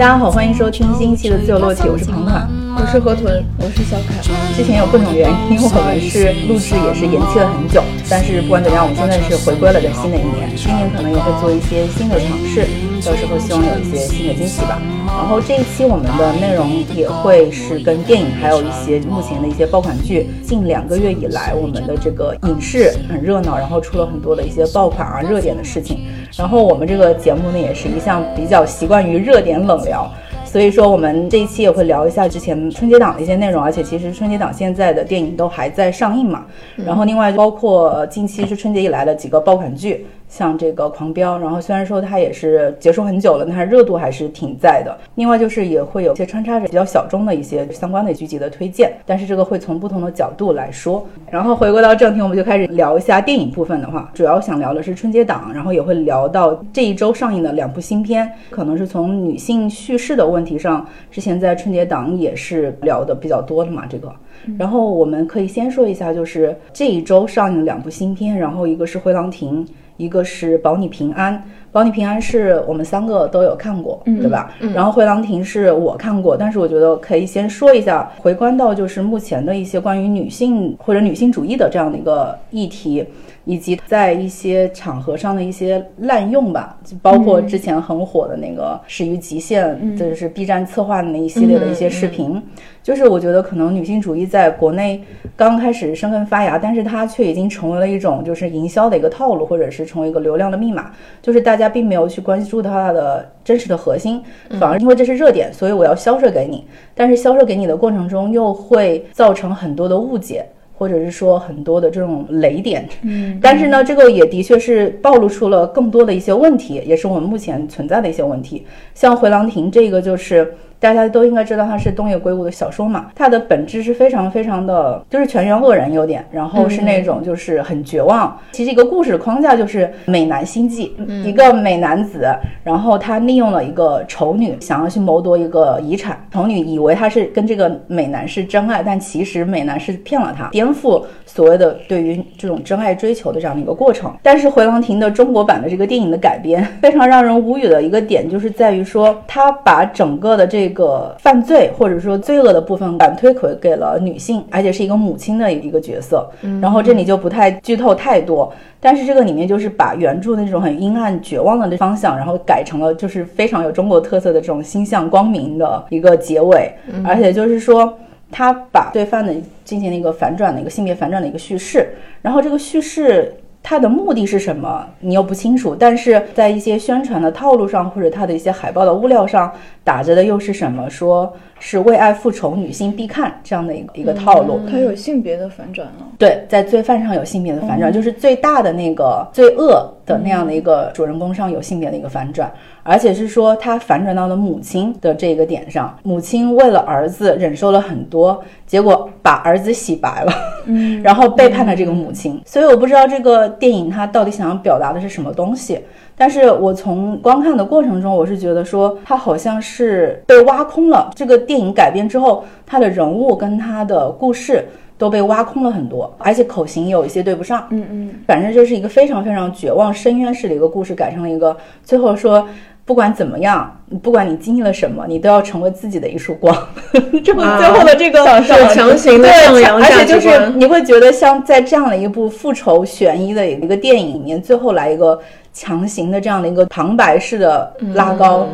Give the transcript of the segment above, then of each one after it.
大家好，欢迎收听新一期的自由落体，我是庞庞。我是河豚，我是小凯。之前有各种原因，我们是录制也是延期了很久，但是不管怎样，我们现在是回归了的新的一年，今年可能也会做一些新的尝试，到时候希望有一些新的惊喜吧。然后这一期我们的内容也会是跟电影，还有一些目前的一些爆款剧。近两个月以来，我们的这个影视很热闹，然后出了很多的一些爆款啊、热点的事情。然后我们这个节目呢，也是一向比较习惯于热点冷聊。所以说，我们这一期也会聊一下之前春节档的一些内容，而且其实春节档现在的电影都还在上映嘛。然后另外包括近期是春节以来的几个爆款剧，像这个《狂飙》，然后虽然说它也是结束很久了，但是热度还是挺在的。另外就是也会有一些穿插着比较小众的一些相关的剧集的推荐，但是这个会从不同的角度来说。然后回归到正题，我们就开始聊一下电影部分的话，主要想聊的是春节档，然后也会聊到这一周上映的两部新片，可能是从女性叙事的问题上，之前在春节档也是聊的比较多的嘛，这个。然后我们可以先说一下，就是这一周上映两部新片，然后一个是《回廊亭》，一个是《保你平安》。《保你平安》是我们三个都有看过，对吧？然后《回廊亭》是我看过，但是我觉得可以先说一下，回观到就是目前的一些关于女性或者女性主义的这样的一个议题。以及在一些场合上的一些滥用吧，就包括之前很火的那个“始于极限”，就是 B 站策划的那一系列的一些视频。就是我觉得可能女性主义在国内刚开始生根发芽，但是它却已经成为了一种就是营销的一个套路，或者是成为一个流量的密码。就是大家并没有去关注它的真实的核心，反而因为这是热点，所以我要销售给你。但是销售给你的过程中，又会造成很多的误解。或者是说很多的这种雷点，嗯，但是呢，这个也的确是暴露出了更多的一些问题，也是我们目前存在的一些问题。像《回廊亭》这个就是。大家都应该知道，它是东野圭吾的小说嘛，它的本质是非常非常的，就是全员恶人有点，然后是那种就是很绝望。其实一个故事的框架就是美男心计，一个美男子，然后他利用了一个丑女，想要去谋夺一个遗产。丑女以为他是跟这个美男是真爱，但其实美男是骗了他，颠覆所谓的对于这种真爱追求的这样的一个过程。但是《回廊亭》的中国版的这个电影的改编，非常让人无语的一个点，就是在于说他把整个的这个犯罪或者说罪恶的部分反推回给了女性，而且是一个母亲的一个角色。然后这里就不太剧透太多，但是这个里面就是把原著那种很阴暗绝望的那方向，然后改成了就是非常有中国特色的这种心向光明的一个结尾，而且就是说他把罪犯的进行了一个反转的一个性别反转的一个叙事，然后这个叙事。它的目的是什么？你又不清楚，但是在一些宣传的套路上，或者它的一些海报的物料上打着的又是什么？说是为爱复仇，女性必看这样的一个一个套路。它有性别的反转了？对，在罪犯上有性别的反转，就是最大的那个罪恶的那样的一个主人公上有性别的一个反转。而且是说，他反转到了母亲的这个点上，母亲为了儿子忍受了很多，结果把儿子洗白了，嗯，然后背叛了这个母亲。所以我不知道这个电影它到底想要表达的是什么东西。但是我从观看的过程中，我是觉得说，他好像是被挖空了。这个电影改编之后，他的人物跟他的故事都被挖空了很多，而且口型有一些对不上。嗯嗯，反正就是一个非常非常绝望、深渊式的一个故事，改成了一个最后说。不管怎么样，不管你经历了什么，你都要成为自己的一束光。这么最后的这个强行的而且就是你会觉得像在这样的一部复仇悬疑的一个电影里面，最后来一个强行的这样的一个旁白式的拉高。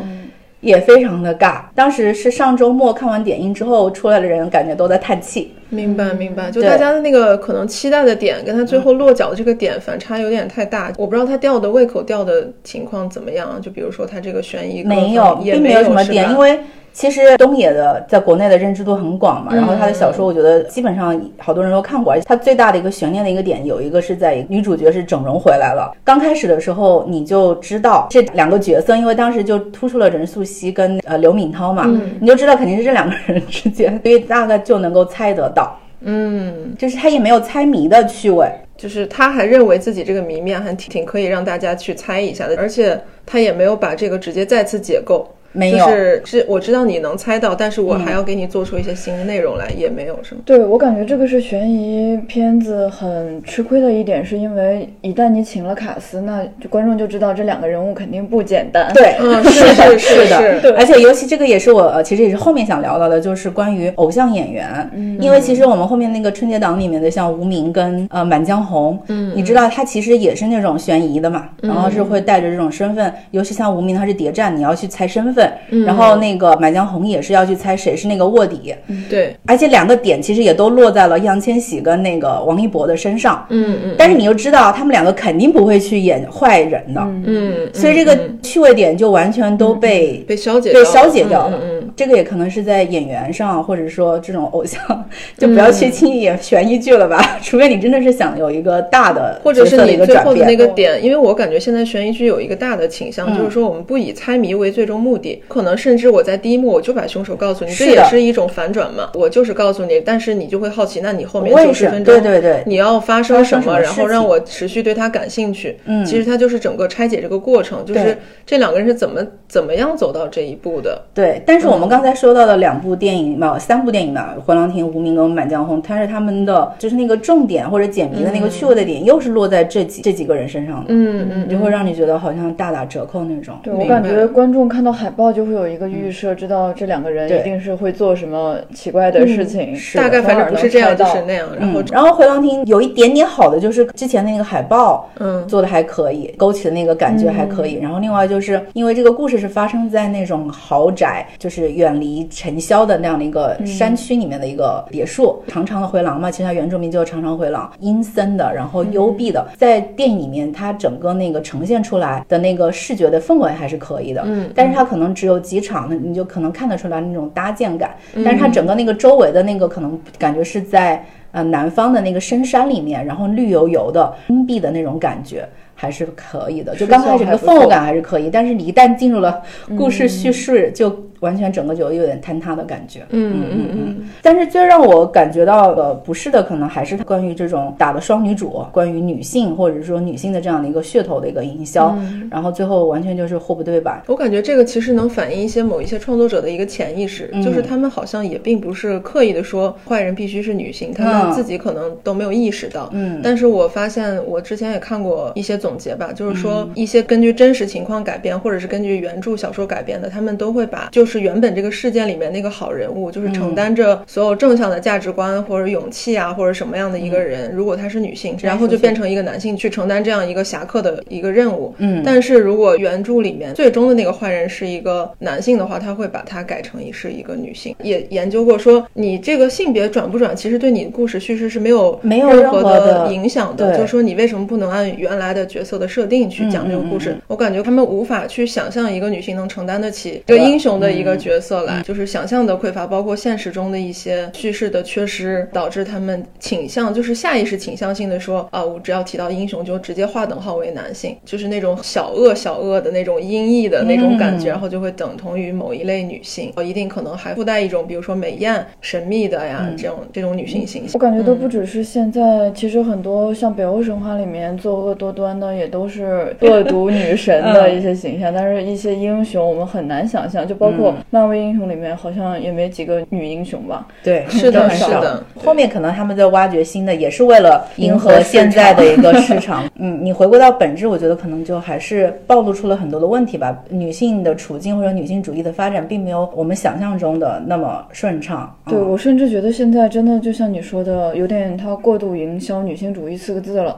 也非常的尬。当时是上周末看完点映之后出来的人，感觉都在叹气。明白，明白。就大家的那个可能期待的点，跟他最后落脚的这个点反差有点太大。我不知道他吊的胃口吊的情况怎么样。就比如说他这个悬疑没有，并没有什么点，因为。其实东野的在国内的认知度很广嘛，然后他的小说我觉得基本上好多人都看过，而且他最大的一个悬念的一个点，有一个是在女主角是整容回来了。刚开始的时候你就知道这两个角色，因为当时就突出了任素汐跟呃刘敏涛嘛，你就知道肯定是这两个人之间，所以大概就能够猜得到，嗯，就是他也没有猜谜的趣味，就是他还认为自己这个谜面还挺挺可以让大家去猜一下的，而且他也没有把这个直接再次解构。没有。就是是我知道你能猜到，但是我还要给你做出一些新的内容来，也没有什么？对我感觉这个是悬疑片子很吃亏的一点，是因为一旦你请了卡斯，那就观众就知道这两个人物肯定不简单。对，嗯，是是的，是的，而且尤其这个也是我呃，其实也是后面想聊到的，就是关于偶像演员，嗯。因为其实我们后面那个春节档里面的像无名跟呃《满江红》，嗯，你知道他其实也是那种悬疑的嘛，然后是会带着这种身份，尤其像无名他是谍战，你要去猜身份，然后那个《满江红》也是要去猜谁是那个卧底，对，而且两个点其实也都落在了易烊千玺跟那个王一博的身上，嗯嗯。但是你又知道他们两个肯定不会去演坏人的，嗯，所以这个趣味点就完全都被被消解被消解掉了。这个也可能是在演员上，或者说这种偶像，就不要去轻易演悬疑剧了吧，除非你真的是想有一个大的或者是你最后的。那个点，因为我感觉现在悬疑剧有一个大的倾向，嗯就是说我们不以猜谜为最终目的，可能甚至我在第一幕我就把凶手告诉你，这也是一种反转嘛。我就是告诉你，但是你就会好奇，那你后面九十分钟，对对对你要发生什么，生什么然后让我持续对他感兴趣。嗯其实它就是整个拆解这个过程，就是这两个人是怎么怎么样走到这一步的。对，但是我们刚才说到的两部电影嘛，三部电影吧，《回廊亭》《无名》跟《满江红》，它是他们的就是那个重点或者解谜的那个趣味的点，又是落在这几这几个人身上的，嗯嗯，就会让你觉得好像大打折扣那种。对我感觉观众看到海报就会有一个预设，知道这两个人一定是会做什么奇怪的事情，是的。大概反正不是这样，就是那样。然后嗯，然后回廊亭有一点点好的就是之前的那个海报，嗯。做的还可以，勾起的那个感觉还可以。然后另外就是因为这个故事是发生在那种豪宅，就是远离尘嚣的那样的一个山区里面的一个别墅，长长的回廊嘛，其实它原住民就是长长回廊，阴森的，然后幽闭的，在电影里面它整个那个呈现出来的那个视觉的氛围还是可以的，嗯但是它可能只有几场，你就可能看得出来那种搭建感，但是它整个那个周围的那个可能感觉是在。呃，南方的那个深山里面，然后绿油油的、阴蔽的那种感觉还是可以的。就刚开始那个氛围感还是可以，但是你一旦进入了故事叙事，就完全整个就有点坍塌的感觉。嗯嗯嗯但是最让我感觉到的不适的，可能还是关于这种打的双女主，关于女性或者说女性的这样的一个噱头的一个营销，然后最后完全就是货不对版。我感觉这个其实能反映一些某一些创作者的一个潜意识，嗯。就是他们好像也并不是刻意的说坏人必须是女性，他嗯们自己可能都没有意识到。嗯。但是我发现我之前也看过一些总结吧，就是嗯。说一些根据真实情况改编，或者是根据原著小说改编的，他们都会把就是原本这个事件里面那个好人物，就是嗯承担着所有正向的价值观或者勇气啊，或者什么样的一个嗯人，如果她是女性，然后就变成一个男性去承担这样一个侠客的一个任务。嗯但是如果原著里面最终的那个坏人是一个男性的话，他会把它改成是一个女性。也研究过说，你这个性别转不转，其实对你故事叙事是没有没有任任何何的影响的。就是说，你为什么不能按原来的角色的设定去讲这个故事？我感觉他们无法去想象一个女性能承担得起一个英雄的一个角色来，就是想象的匮乏，包括现实中的一些叙事的缺失，导致他们倾向就是下意识倾向性的说啊，我只要提到英雄就直接划等号为男性，就是那种小恶小恶的那种阴翳的那种感觉，嗯然后就会等同于某一类女性，一定可能还附带一种比如说美艳、神秘的呀、这种这种女性形象我。感觉都不只是现在，其实很多像北欧神话里面作恶多端的，也都是 恶毒女神的一些形象。但是，一些英雄我们很难想象，就包括漫威英雄里面，好像也没几个女英雄吧。对，是的很少是的后面可能他们在挖掘新的，也是为了迎合现在的一个市场。嗯，你回归到本质，我觉得可能就还是暴露出了很多的问题吧。女性的处境或者女性主义的发展，并没有我们想象中的那么顺畅。对嗯我甚至觉得现在真的就像你说的，有点它过度营销女性主义四个字了，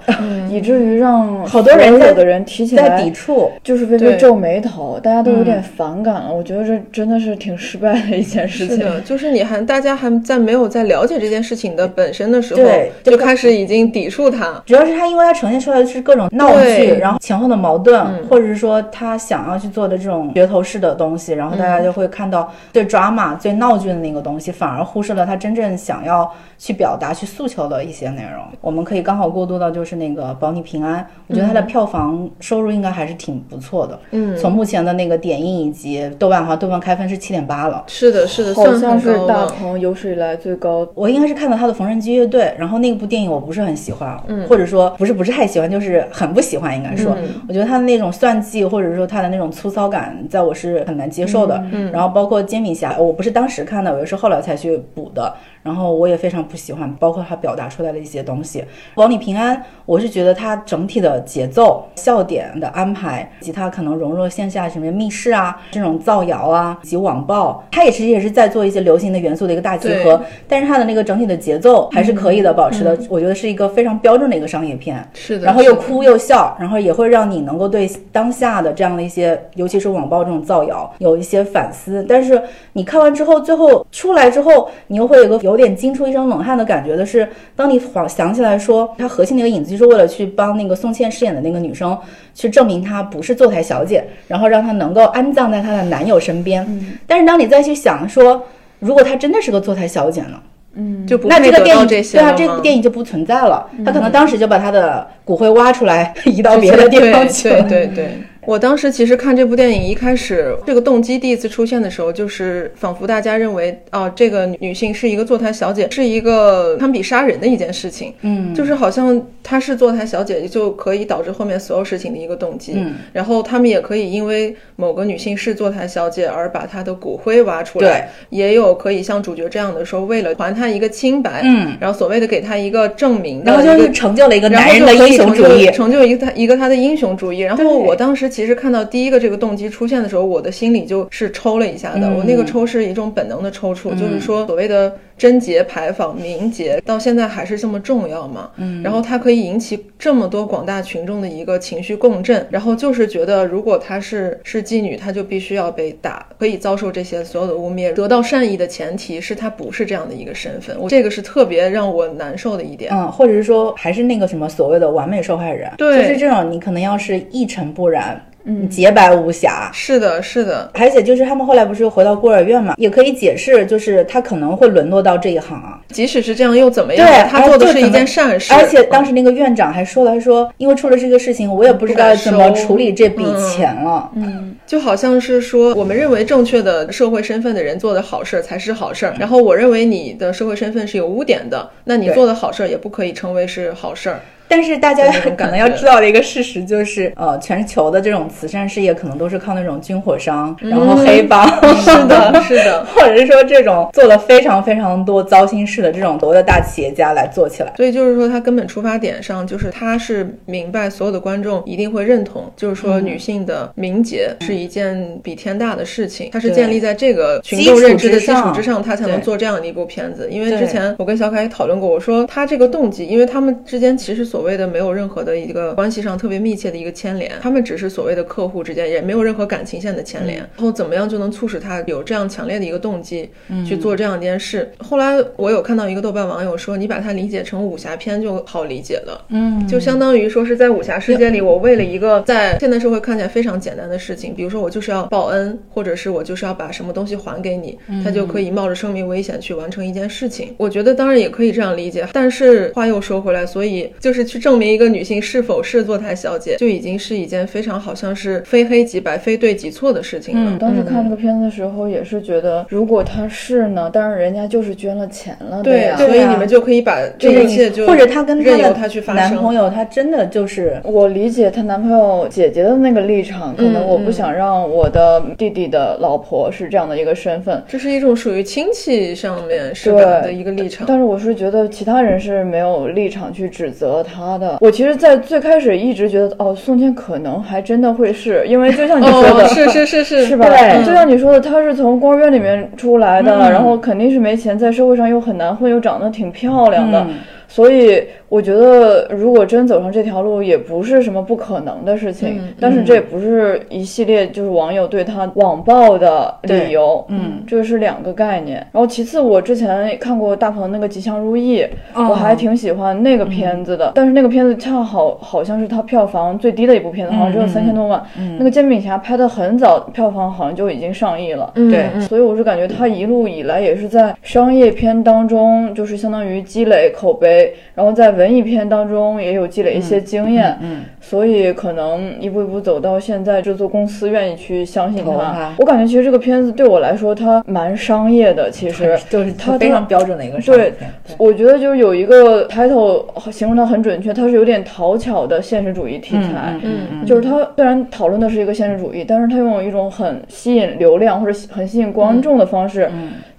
以至于让好多人有的人提起在来抵触。就是微微皱眉头，大家都有点反感了。我觉得这真的是挺失败的一件事情。是的，就是你还大家还在没有在了解这件事情的本身的时候对，就开始已经抵触它。主要是它，因为它呈现出来的是各种闹剧，然后前后的矛盾，嗯或者是说他想要去做的这种噱头式的东西，然后大家就会看到最 drama、最闹剧的那个东西，反而忽视了他真正想要去表达、去诉求的一些内容。我们可以刚好过渡到就是那个《保你平安》，我觉得它的票房收入应该还是挺不错的。嗯从目前的那个点映以及豆瓣和，豆瓣开开分是七点八了。是的，是的，好算像是大。鹏有史以来最高。我应该是看到他的《缝纫机乐队》，然后那部电影我不是很喜欢，嗯或者说不是不是太喜欢，就是很不喜欢，应该说，嗯我觉得他的那种算计或者说他的那种粗糙感，在我是很难接受的。嗯然后包括煎饼侠，我不是当时看的，我是后来才去补的，然后我也非常不喜欢，包括他表达出来的一些东西。王里平安，我是觉得他整体的节奏、笑点的安排，以及他可能融入了线下什么密室啊、这种造谣啊以及网暴，他也其实也是在做一些流行的元素的一个大集合，但是他的那个整体的节奏还是可以的，保持的，我觉得是一个非常标准的一个商业片。是的，然后又哭又笑，然后也会让你能够对当下的这样的一些，尤其是网暴这种造谣有一些反思。但是你看完之后，最后出来之后，你又会有个有点惊出一身冷汗的感觉的是，当你想想起来说，它核心的一个影子就是为了去帮那个宋茜饰演的那个女生去证明她不是坐台小姐，然后让她能够安葬在她的男友身边。但是当你再去想说，如果她真的是个坐台小姐呢？嗯就不那这个电影对啊，这部电影就不存在了。他可能当时就把他的骨灰挖出来，移到别的地方去了。对对对。我当时其实看这部电影，一开始这个动机第一次出现的时候，就是仿佛大家认为，哦，这个女性是一个坐台小姐，是一个堪比杀人的一件事情。嗯，就是好像她是坐台小姐，就可以导致后面所有事情的一个动机。嗯，然后他们也可以因为某个女性是坐台小姐而把她的骨灰挖出来，也有可以像主角这样的说，为了还她一个清白，嗯，然后所谓的给她一个证明的然后，就是成就了一个然男人的英雄主义。成就一个他一个他的英雄主义。然后我当时其实看到第一个这个动机出现的时候，我的心里就是抽了一下的。嗯我那个抽是一种本能的抽搐，就是说所谓的贞节牌坊、名节到现在还是这么重要嘛？嗯，然后它可以引起这么多广大群众的一个情绪共振，然后就是觉得如果她是是妓女，她就必须要被打，可以遭受这些所有的污蔑。得到善意的前提是她不是这样的一个身份，我这个是特别让我难受的一点。嗯，或者是说，还是那个什么所谓的完美受害人，对就是这种，你可能要是一尘不染，嗯，洁白无瑕。是的，是的，而且就是他们后来不是又回到孤儿院嘛，也可以解释，就是他可能会沦落到这一行啊。即使是这样又怎么样？对，他做的是一件善事，而且当时那个院长还说了，他说因为出了这个事情，我也不知道怎么处理这笔钱了。嗯，就好像是说，我们认为正确的社会身份的人做的好事儿才是好事儿，然后我认为你的社会身份是有污点的，那你做的好事儿也不可以称为是好事儿。但是大家可能要知道的一个事实就是，呃，全球的这种慈善事业可能都是靠那种军火商，然后黑帮，是的，是的。或者是说这种做了非常非常多糟心事的这种所谓的大企业家来做起来。所以就是说，他根本出发点上，就是他是明白所有的观众一定会认同，就是说女性的名节是一件比天大的事情，它是建立在这个群众认知的基础之上，他才能做这样的一部片子。因为之前我跟小凯也讨论过，我说他这个动机，因为他们之间其实所谓的没有任何的一个关系上特别密切的一个牵连，他们只是所谓的客户之间，也没有任何感情线的牵连。然后怎么样就能促使他有这样强烈的一个动机去做这样一件事？后来我有看到一个豆瓣网友说，你把它理解成武侠片就好理解了。嗯，就相当于说是在武侠世界里，我为了一个在现代社会看起来非常简单的事情，比如说我就是要报恩，或者是我就是要把什么东西还给你，他就可以冒着生命危险去完成一件事情。我觉得当然也可以这样理解，但是话又说回来，所以就是去证明一个女性是否是坐台小姐，就已经是一件非常好像是非黑即白、非对即错的事情了。当时看这个片子的时候，也是觉得，如果她是呢，但是人家就是捐了钱了对，呀。所以啊你们就可以把这一切就或者她跟她的。男朋友，她真的就是我理解她男朋友姐姐的那个立场，可能嗯我不嗯想让我的弟弟的老婆是这样的一个身份。这是一种属于亲戚上面是的一个立场。但是我是觉得其他人是没有立场去指责他的。我其实，在最开始一直觉得，哦，宋茜可能还真的会是，因为就像你说的，哦，是是是是是吧？对就像你说的，她是从孤儿院里面出来的，嗯然后肯定是没钱，在社会上又很难混，又长得挺漂亮的，嗯所以我觉得如果真走上这条路，也不是什么不可能的事情。嗯但是这也不是一系列就是网友对他网暴的理由，嗯，这是两个概念。然后其次，我之前看过大鹏那个《吉祥如意》哦我还挺喜欢那个片子的，但是那个片子恰好好像是它票房最低的一部片子，好像只有三千多万。那个《煎饼侠》拍的很早，票房好像就已经上亿了。嗯对嗯所以我是感觉他一路以来也是在商业片当中，就是相当于积累口碑，然后在文艺片当中也有积累一些经验。嗯，所以可能一步一步走到现在，制作公司愿意去相信他他。我感觉其实这个片子对我来说，它蛮商业的。其实就是它非常标准的一个商业对片。对，我觉得就是有一个 title 形容它很准确，它是有点讨巧的现实主义题材。嗯嗯就是它虽然讨论的是一个现实主义，但是它用一种很吸引流量或者很吸引观众的方式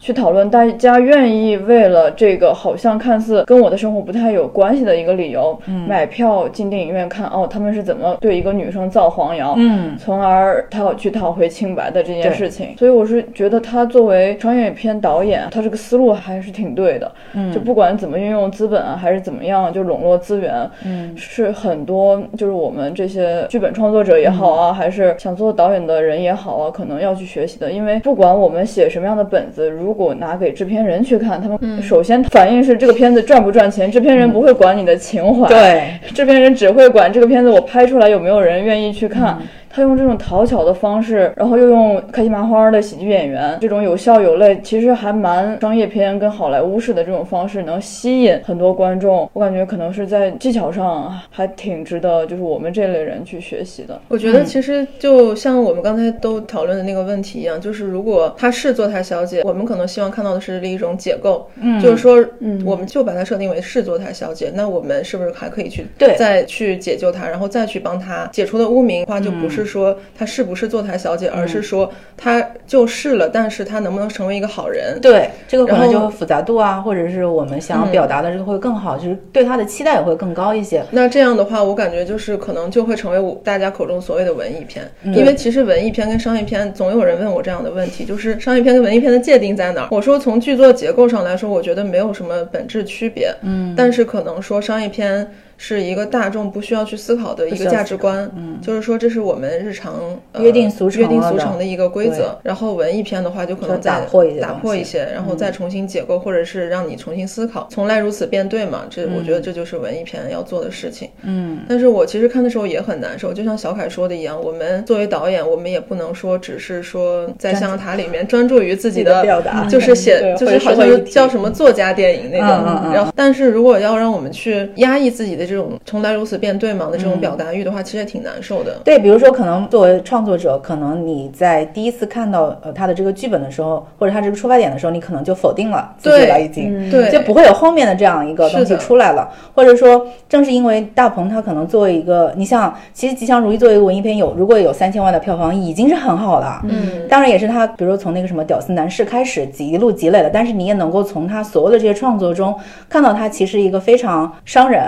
去讨论，大家愿意为了这个好像看似跟我的生活不太有关系的一个理由，买票进电影院看哦，他们是怎么对一个女生造黄谣，嗯从而讨去讨回清白的这件事情。所以我是觉得他作为商业片导演，他这个思路还是挺对的。嗯就不管怎么运用资本啊，还是怎么样，就笼络资源，嗯是很多就是我们这些剧本创作者也好啊，还是想做导演的人也好啊，可能要去学习的。因为不管我们写什么样的本子，如果拿给制片人去看，他们首先反应是这个片子赚不赚钱，制片人不会管你的情怀，对，制片人只会管这个现在我拍出来有没有人愿意去看。他用这种讨巧的方式，然后又用开心麻花的喜剧演员，这种有笑有泪，其实还蛮商业片跟好莱坞式的这种方式，能吸引很多观众。我感觉可能是在技巧上还挺值得，就是我们这类人去学习的。我觉得其实就像我们刚才都讨论的那个问题一样，就是如果她是坐台小姐，我们可能希望看到的是一种解构，嗯，就是说，嗯，我们就把她设定为是坐台小姐，那我们是不是还可以去对再去解救她，然后再去帮她解除的污名化，就不是说她是不是坐台小姐，而是说她就是了，但是她能不能成为一个好人？对，这个可能就复杂度啊，或者是我们想要表达的这个会更好，就是对她的期待也会更高一些。那这样的话，我感觉就是可能就会成为我大家口中所谓的文艺片，因为其实文艺片跟商业片，总有人问我这样的问题，就是商业片跟文艺片的界定在哪儿？我说从剧作结构上来说，我觉得没有什么本质区别，嗯，但是可能说商业片。是一个大众不需要去思考的一个价值观，嗯，就是说这是我们日常、呃、约定俗成约定俗成的一个规则。然后文艺片的话，就可能再打破一些打东西嗯破一些，然后再重新解构，或者是让你重新思考，从来如此便对嘛？这我觉得这就是文艺片要做的事情。嗯，但是我其实看的时候也很难受，就像小凯说的一样，我们作为导演，我们也不能说只是说在象牙塔里面专注于自己的表达就是写，就是好像叫什么作家电影那种。然后，但是如果要让我们去压抑自己的这种从来如此便对嘛的这种表达欲的话，其实也挺难受的。对，比如说，可能作为创作者，可能你在第一次看到呃他的这个剧本的时候，或者他这个出发点的时候，你可能就否定了自己了，已经。嗯对，就不会有后面的这样一个东西出来了，或者说，正是因为大鹏他可能作为一个，你像，其实《吉祥如意》作为一个文艺片有，如果有三千万的票房，已经是很好了。嗯，当然也是他，比如说从那个什么《屌丝男士》开始一路积累了，但是你也能够从他所有的这些创作中看到他其实一个非常商人，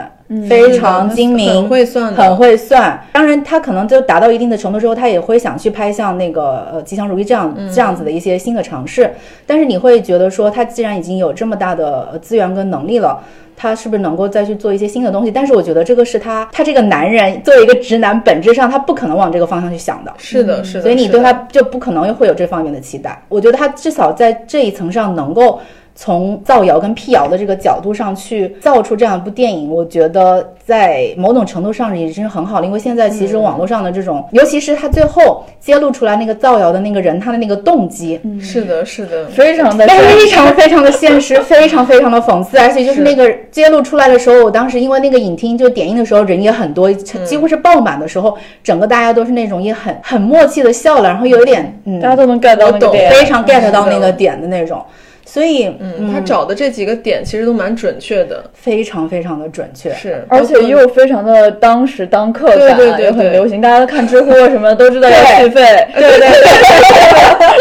非常精明，很会算很会算。当然，他可能就达到一定的程度之后，他也会想去拍像那个呃《吉祥如意》这样、这样子的一些新的尝试。但是你会觉得说，他既然已经有这么大的呃资源跟能力了。他是不是能够再去做一些新的东西？但是我觉得这个是他，他这个男人作为一个直男，本质上他不可能往这个方向去想的。是的，是的。所以你对他就不可能会有这方面的期待。我觉得他至少在这一层上能够从造谣跟辟谣的这个角度上去造出这样一部电影，我觉得在某种程度上已经是很好了。因为现在其实网络上的这种，尤其是他最后揭露出来那个造谣的那个人，他的那个动机，是的，是的，非常的非常非常的现实，非常非常的讽刺，而且就是那个揭露出来的时候，我当时因为那个影厅就点映的时候人也很多，几乎是爆满的时候，整个大家都是那种也很很默契的笑了，然后有一点嗯，大家都能 get 到那个懂点，非常 get 到那个点的那种，所以嗯，他找的这几个点其实都蛮准确的，非常非常的准确。是，而且又非常的当时当刻感，对对对也很流行。大家都看知乎什么都知道要对续费，对对对，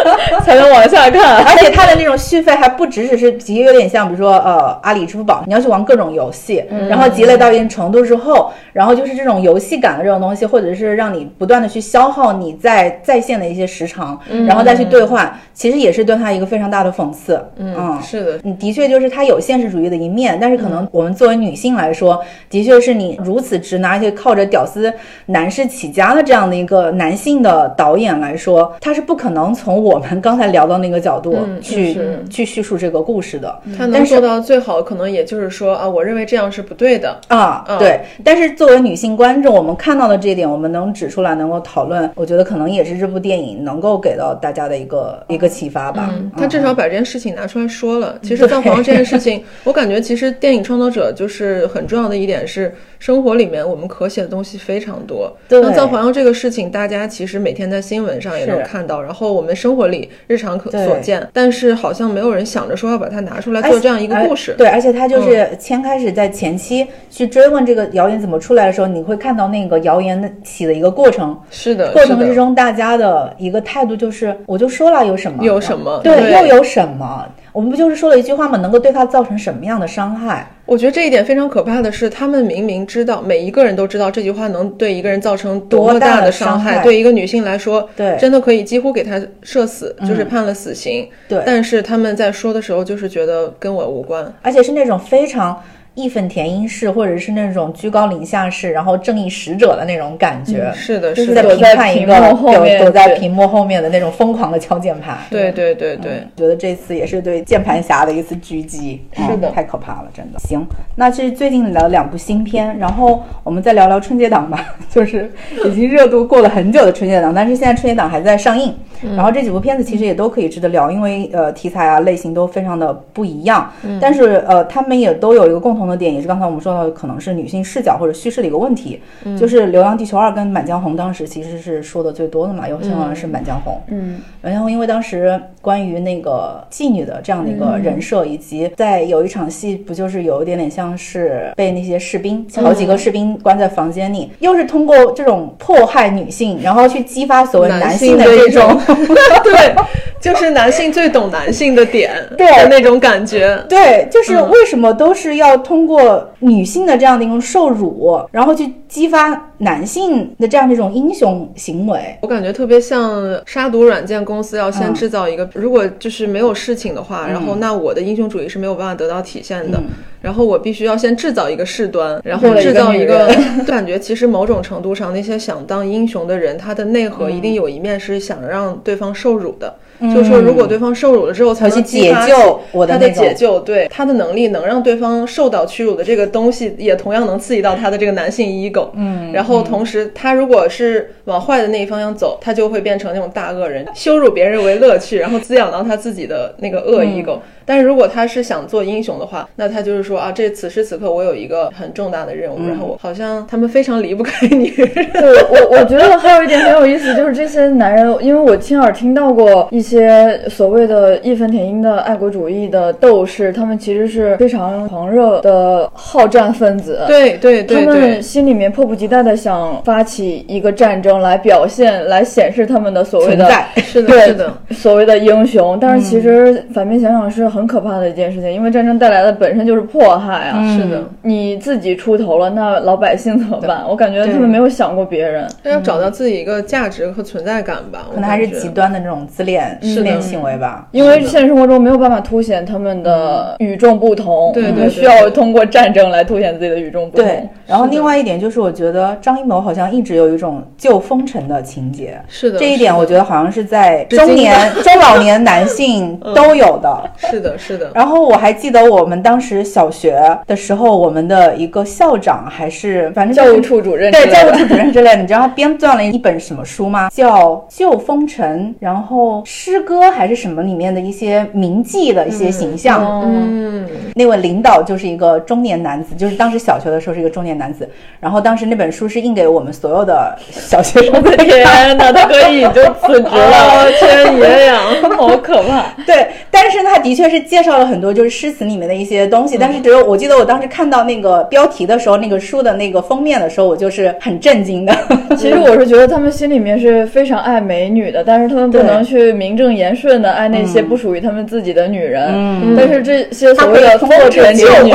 才能往下看。而且它的那种续费还不只只是集，有点像比如说呃阿里、支付宝，你要去玩各种游戏，然后积累到一定程度之后，然后就是这种游戏感的这种东西，或者是让你不断的去消耗你在在线的一些时长，然后再去兑换，其实也是对它一个非常大的讽刺。嗯，是的，你的确就是它有现实主义的一面，但是可能我们作为女性来说，的确是你如此直男，而且靠着屌丝男士起家的这样的一个男性的导演来说，他是不可能从我们刚才聊到那个角度嗯去、是去叙述这个故事的。他能做到最好，可能也就是说啊，我认为这样是不对的。啊，嗯对。但是作为女性观众，我们看到的这一点，我们能指出来，能够讨论，我觉得可能也是这部电影能够给到大家的一个一个启发吧。嗯，他至少把这件事情拿出来说了。其实对藏皇这件事情，我感觉其实电影创作者就是很重要的一点是，生活里面我们可写的东西非常多。对像藏皇上这个事情，大家其实每天在新闻上也能看到，然后我们生活里日常可所见，但是好像没有人想着说要把它拿出来做这样一个故事。嗯对，而且他就是先开始在前期去追问这个谣言怎么出来的时候，你会看到那个谣言的起的一个过程。是的，过程之中，大家的一个态度就是，我就说了有什么，有什么对，对又有什么？我们不就是说了一句话吗？能够对他造成什么样的伤害？我觉得这一点非常可怕的是，他们明明知道，每一个人都知道这句话能对一个人造成么多大的伤害对一个女性来说，对真的可以几乎给她射死，就是判了死刑。对但是他们在说的时候，就是觉得跟我无关。而且是那种非常义愤填膺式，或者是那种居高临下式，然后正义使者的那种感觉，是的，就是是在的，评判一个躲在屏幕后面躲在屏幕后面的那种疯狂的敲键盘。对对对对。觉得这次也是对键盘侠的一次狙击，是的嗯太可怕了，真的。行，那这是最近的两部新片，然后我们再聊聊春节档吧，就是已经热度过了很久的春节档，但是现在春节档还在上映。然后这几部片子其实也都可以值得聊，因为呃题材啊类型都非常的不一样，但是呃他们也都有一个共同的点，也是刚才我们说到的，可能是女性视角或者叙事的一个问题，就是《流浪地球二》跟《满江红》当时其实是说的最多的嘛，尤其好像是《满江红》，嗯，然后因为当时关于那个妓女的这样的一个人设，以及在有一场戏，不就是有一点点像是被那些士兵，好几个士兵关在房间里，又是通过这种迫害女性，然后去激发所谓男性的的这种种，对，就是男性最懂男性的点，对。那种感觉。对，就是为什么都是要通过女性的这样的一种受辱，然后去激发男性的这样的一种英雄行为。我感觉特别像杀毒软件公司要嗯先制造一个，如果就是没有事情的话，然后那我的英雄主义是没有办法得到体现的。嗯然后我必须要先制造一个事端，然后制造一个人 感觉，其实某种程度上，那些想当英雄的人，他的内核一定有一面是想让对方受辱的。就是说，如果对方受辱了之后，才能解救起他的解救，对他的能力能让对方受到屈辱的这个东西，也同样能刺激到他的这个男性 ego。嗯，然后同时，他如果是往坏的那一方向走，他就会变成那种大恶人，羞辱别人为乐趣，然后滋养到他自己的那个恶意狗。但是如果他是想做英雄的话，那他就是说啊，这此时此刻我有一个很重大的任务，然后我好像他们非常离不开女人。对我，我觉得还有一点很有意思，就是这些男人，因为我亲耳听到过一些所谓的义愤填膺的爱国主义的斗士，他们其实是非常狂热的好战分子。对对对他对们，心里面迫不及待的想发起一个战争来表现、来显示他们的所谓的是的，对是的。所谓的英雄。但是其实反面想想是很可怕的一件事情，因为战争带来的本身就是迫害啊。是的，你自己出头了，那老百姓怎么办？我感觉他们没有想过别人。要找到自己一个价值和存在感吧，可能还是极端的那种自恋、自恋行为吧。因为现实生活中没有办法凸显他们的与众不同，对对需要通过战争来凸显自己的与众不同。对，然后另外一点就是，我觉得张艺谋好像一直有一种救风尘的情节，是的，这一点我觉得得好像是在中年、中老年男性 都有的。是的，是的。然后我还记得我们当时小学的时候，我们的一个校长还是反正教务处主任对教务处主任之类的，你知道他编撰了一本什么书吗？叫《旧风尘》，然后诗歌还是什么里面的一些铭记的一些形象。嗯，那位领导就是一个中年男子，就是当时小学的时候是一个中年男子。然后当时那本书是印给我们所有的小学生的天哪，他可以就辞职了，哦天爷呀！好可怕！对，但是他的确是介绍了很多就是诗词里面的一些东西，但是只有我记得我当时看到那个标题的时候，那个书的那个封面的时候，我就是很震惊的。其实我是觉得他们心里面是非常爱美女的，但是他们不能去名正言顺的爱那些不属于他们自己的女人。嗯但是这些所谓的风尘他可以通过女，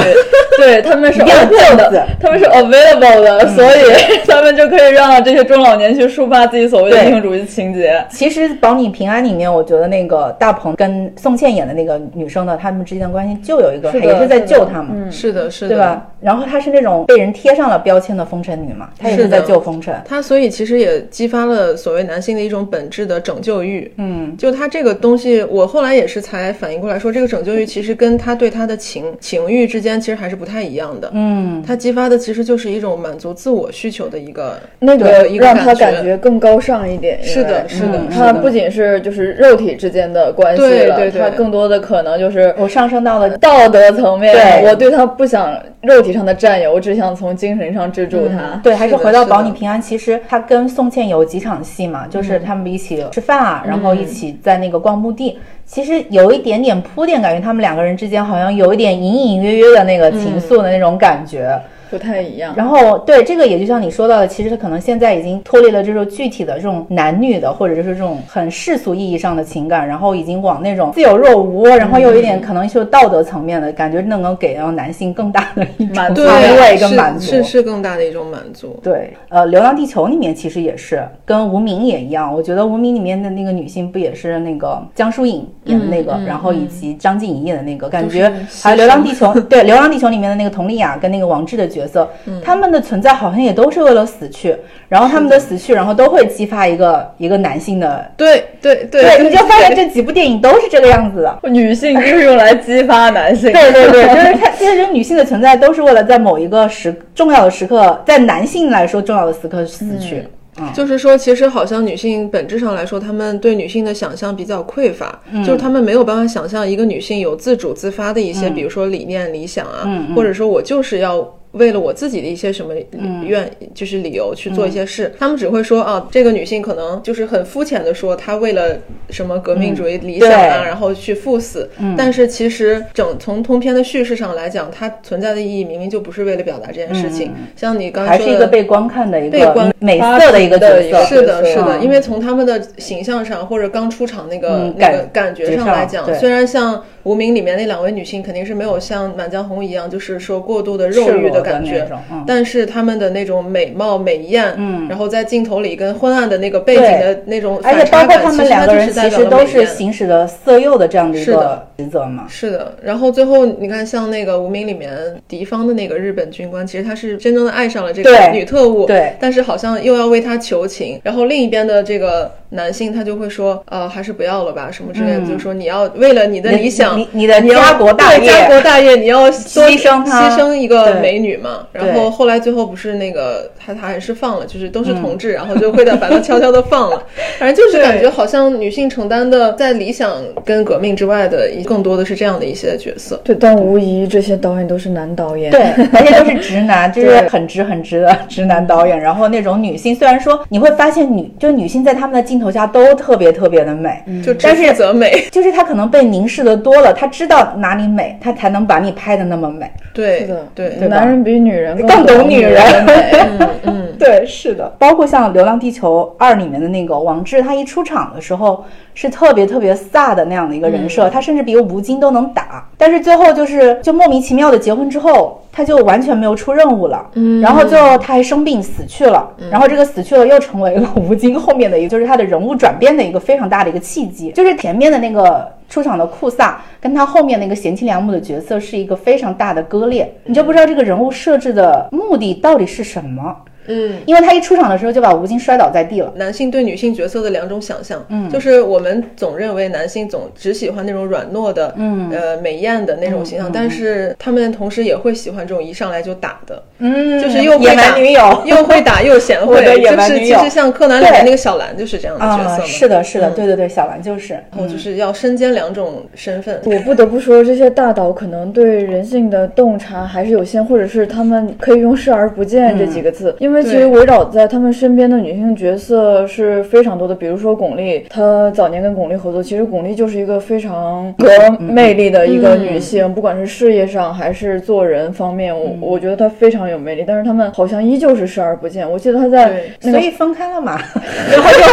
对他们是要 open 救的，他们是 available 的，所以 他们就可以让这些中老年去抒发自己所谓的对。英雄主义情节。其实《保你平安》里面，我觉得那个大鹏跟宋茜演的那个女生呢，他们之间的关系就有一个，也是在救他嘛，嗯。是的，是的，对吧？然后她是那种被人贴上了标签的风尘女嘛，她也是在救风尘。她所以其实也激发了所谓男性的一种本质的拯救欲。嗯，就她这个东西，我后来也是才反应过来说，这个拯救欲其实跟她对她的情情欲之间其实还是不太一样的。嗯，他激发的其实就是一种满足自我需求的一个那个一个让他感感觉更高尚一点。是的是的嗯是的它不仅是就是肉体之间的关系了，对对对它更多的可能就是我上升到了道德层面。对我对他不想肉体上的占有，我只想从精神上支助他。对，还是回到保你平安。其实他跟宋茜有几场戏嘛，就是他们一起吃饭啊，然后一起在那个逛墓地。其实有一点点铺垫，感觉他们两个人之间好像有一点隐隐约约的那个情愫的那种感觉。不太一样。然后对这个也就像你说到的，其实他可能现在已经脱离了这种具体的这种男女的，或者就是这种很世俗意义上的情感，然后已经往那种自有若无，然后又有一点可能就道德层面的感觉，能够给到男性更大的一种满足安慰跟是满足。是是更大的一种满足。对，呃，《流浪地球》里面其实也是跟无名也一样，我觉得无名里面的那个女性不也是那个江疏影演的那个，然后以及张婧仪演的那个，感觉还有《流浪地球》对《流浪地球》里面的那个佟丽娅跟那个王志的角色，他们的存在好像也都是为了死去，然后他们的死去，然后都会激发一个一个男性的。对对对对，你就发现这几部电影都是这个样子的。女性就是用来激发男性。对对对，就是他其实女性的存在都是为了在某一个时重要的时刻，在男性来说重要的时刻死去。嗯就是说，其实好像女性本质上来说，她们对女性的想象比较匮乏，嗯就是她们没有办法想象一个女性有自主自发的一些，比如说理念、理想啊，嗯或者说我就是要。为了我自己的一些什么嗯。愿，就是理由去做一些事，他们只会说啊，这个女性可能就是很肤浅的说，她为了什么革命主义理想啊，嗯然后去赴死。但是其实整从通篇的叙事上来讲，它存在的意义明明就不是为了表达这件事情。像你刚说的，是一个被观看的一个被观个美色的一个角发情的一个色。是的，是的，嗯。因为从他们的形象上或者刚出场那个、嗯那个感感觉上来讲，虽然像《无名》里面那两位女性肯定是没有像《满江红》一样，就是说过度的肉欲的感觉但是他们的那种美貌美艳，嗯。然后在镜头里跟昏暗的那个背景的那种而且反差感，包括他其实它们两个人就是代表其实都是行使了色诱的这样的一个职责嘛。是的，然后最后你看，像那个《无名》里面敌方的那个日本军官，其实他是真正的爱上了这个女特务，对。但是好像又要为她求情。然后另一边的这个男性他就会说，呃，还是不要了吧，什么之类的，嗯。就是说你要为了你的理想，你你的家国大业对家国大业，你要多牺牲牺牲一个美女嘛。然后后来最后不是那个他他还是放了，就是都是同嗯志，然后就会的把他悄悄的放了。反正就是感觉好像女性承担的在理想跟革命之外的，更多的是这样的一些角色。对，但无疑这些导演都是男导演。对，而且都是直男，就是很直很直的直男导演。然后那种女性，虽然说你会发现女，就女性在他们的镜头下都特别特别的美，就只但是则美，就是她可能被凝视的多了，她知道哪里美，她才能把你拍的那么美。对是的，对对吧男人比女人更懂懂女人。嗯嗯，对，是的，包括像《流浪地球二》里面的那个王志，他一出场的时候是特别特别飒的那样的一个人设，他甚至比吴京都能打，但是最后就是就莫名其妙的结婚之后，他就完全没有出任务了，嗯，然后最后他还生病死去了，然后这个死去了又成为了吴京后面的一个就是他的人物转变的一个非常大的一个契机，就是前面的那个。出场的库萨跟他后面那个贤妻良母的角色是一个非常大的割裂，你就不知道这个人物设置的目的到底是什么。嗯，因为他一出场的时候就把吴京摔倒在地了。男性对女性角色的两种想象，嗯，就是我们总认为男性总只喜欢那种软糯的，嗯，呃，美艳的那种形象，但是他们同时也会喜欢这种一上来就打的，嗯就是又会野打蛮女友，又会打又贤惠，我的就是其实像柯南里面对那个小兰就是这样的角色啊，嘛，是的，是的，嗯。对对对，小兰就是，然后就是要身兼两种身份，我不得不说，这些大导可能对人性的洞察还是有限，或者是他们可以用视而不见这几个字，因为其实围绕在他们身边的女性角色是非常多的。比如说巩俐，她早年跟巩俐合作，其实巩俐就是一个非常有魅力的一个女性，不管是事业上还是做人方面，我我觉得她非常有魅力。但是他们好像依旧是视而不见。我记得她在对那个所以分开了嘛，然后就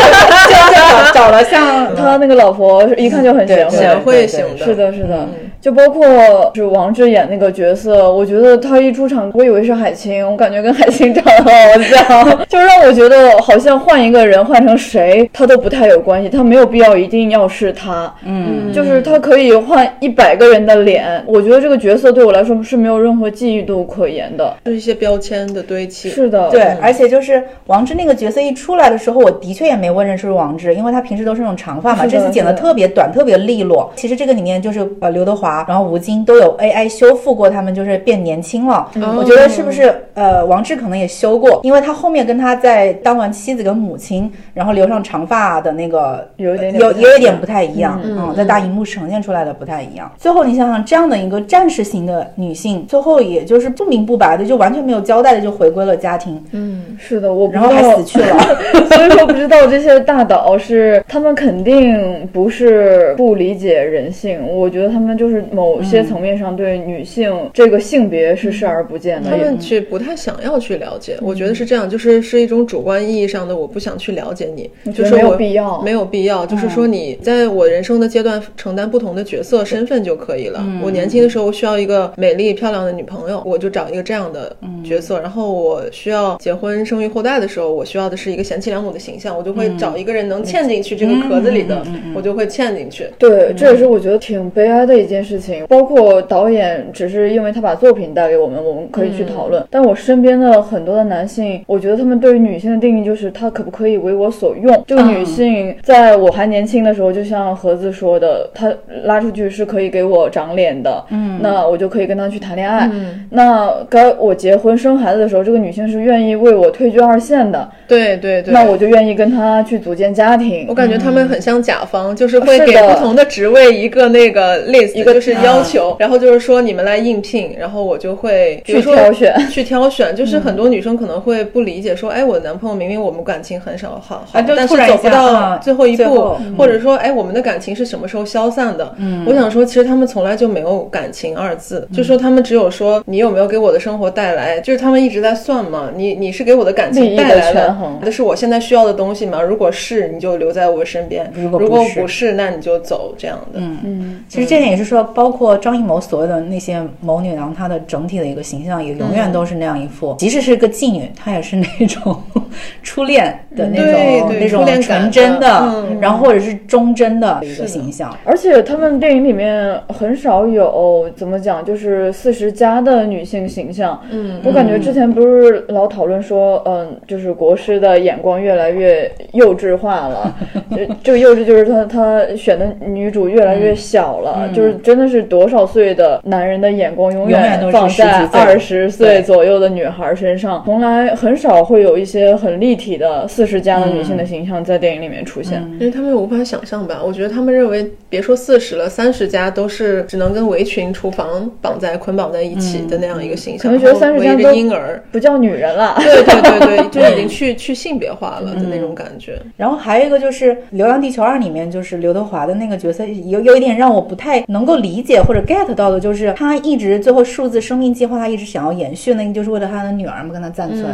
就就找 找了像他那个老婆一看就很贤惠，贤惠型的，是的，是的。就包括是王志演那个角色，我觉得他一出场，我以为是海清，我感觉跟海清长得好像，就让我觉得好像换一个人换成谁，他都不太有关系，他没有必要一定要是他，嗯，就是他可以换一百个人的脸，我觉得这个角色对我来说是没有任何记忆度可言的，是一些标签的堆砌。是的，对，而且就是王志那个角色一出来的时候，我的确也没问认是不是王志，因为他平时都是那种长发嘛，这次剪的是的特别短，特别利落。其实这个里面就是呃刘德华，然后吴京都有 AI 修复过他们，就是变年轻了。哦我觉得是不是呃王志可能也修过，因为他后面跟他在当完妻子跟母亲，然后留上长发的那个有一点点有有一点不太一样，嗯，在大荧幕呈现出来的不太一样。最后你想想，这样的一个战士型的女性，最后也就是不明不白的，就完全没有交代的就回归了家庭，嗯。是的，我不然后知道还死去了。所以说不知道这些大导是他们肯定不是不理解人性，我觉得他们就是某些层面上对女性这个性别是视而不见的。也他们去不太想要去了解，我觉得是这样，就是是一种主观意义上的我不想去了解你，就是没有必要。没有必要，就是说你在我人生的阶段承担不同的角色身份就可以了。我年轻的时候需要一个美丽漂亮的女朋友，我就找一个这样的角色，然后我需要结婚生育后代的时候，我需要的是一个贤妻良母的形象，我就会找一个人能嵌进去这个壳子里的，我就会嵌进去。对，这也是我觉得挺悲哀的一件事情。包括导演只是因为他把作品带给我们，我们可以去讨论。但我身边的很多的男性，我觉得他们对于女性的定义就是她可不可以为我所用。这个女性在我还年轻的时候，就像盒子说的，她拉出去是可以给我长脸的，嗯，那我就可以跟她去谈恋爱。嗯那该我结婚生孩子的时候，这个女性是愿意为我退居二线的，对对对，那我就愿意跟她去组建家庭。我感觉他们很像甲方，就是会给不同的职位一个那个 list，一个就是要求，然后就是说你们来应聘，然后我就会去挑选 去挑选。就是很多女生可能会不理解，说，哎，我男朋友明明我们感情很少好好，啊但是走不到啊最后一步或者说，哎，我们的感情是什么时候消散的？嗯，我想说，其实他们从来就没有感情二字，就说他们只有说你有没有给我的生活带来，就是他们一直在算嘛，你你是给我的感情带来了权衡，这是我现在需要的东西吗？如果是，你就留在我身边；如果如果不是不是，那你就走。这样的，嗯，其实这点也是说，包括张艺谋所谓的那些谋女郎，她的整体的一个形象也永远都是那样一副，即使是个妓女，她也是那种 初恋的那种那种纯真的，嗯然后或者是忠贞的一个形象。而且他们电影里面很少有怎么讲，就是四十加的女性形象。嗯我感觉之前不是老讨论说，嗯，就是国师的眼光越来越幼稚化了。这这个幼稚就是他他选的女主越来越小了，就是真的是多少岁的男人的眼光永永远都是放在二十岁左右的女孩身上，从来很少会有一些很立体的四十加的女性的形象在电影里面出现。因为他们无法想象吧？我觉得他们认为，别说四十了，三十加都是只能跟围裙、厨房绑在捆绑在一起的那样一个形象，可能觉得三十加围一个都婴儿。不叫女人了，对对对对，就已经去去性别化了的那种感觉。然后还有一个就是《流浪地球二》里面，就是刘德华的那个角色，有有一点让我不太能够理解或者 get 到的，就是他一直最后数字生命计划，他一直想要延续，那个就是为了他的女儿嘛，跟他暂存。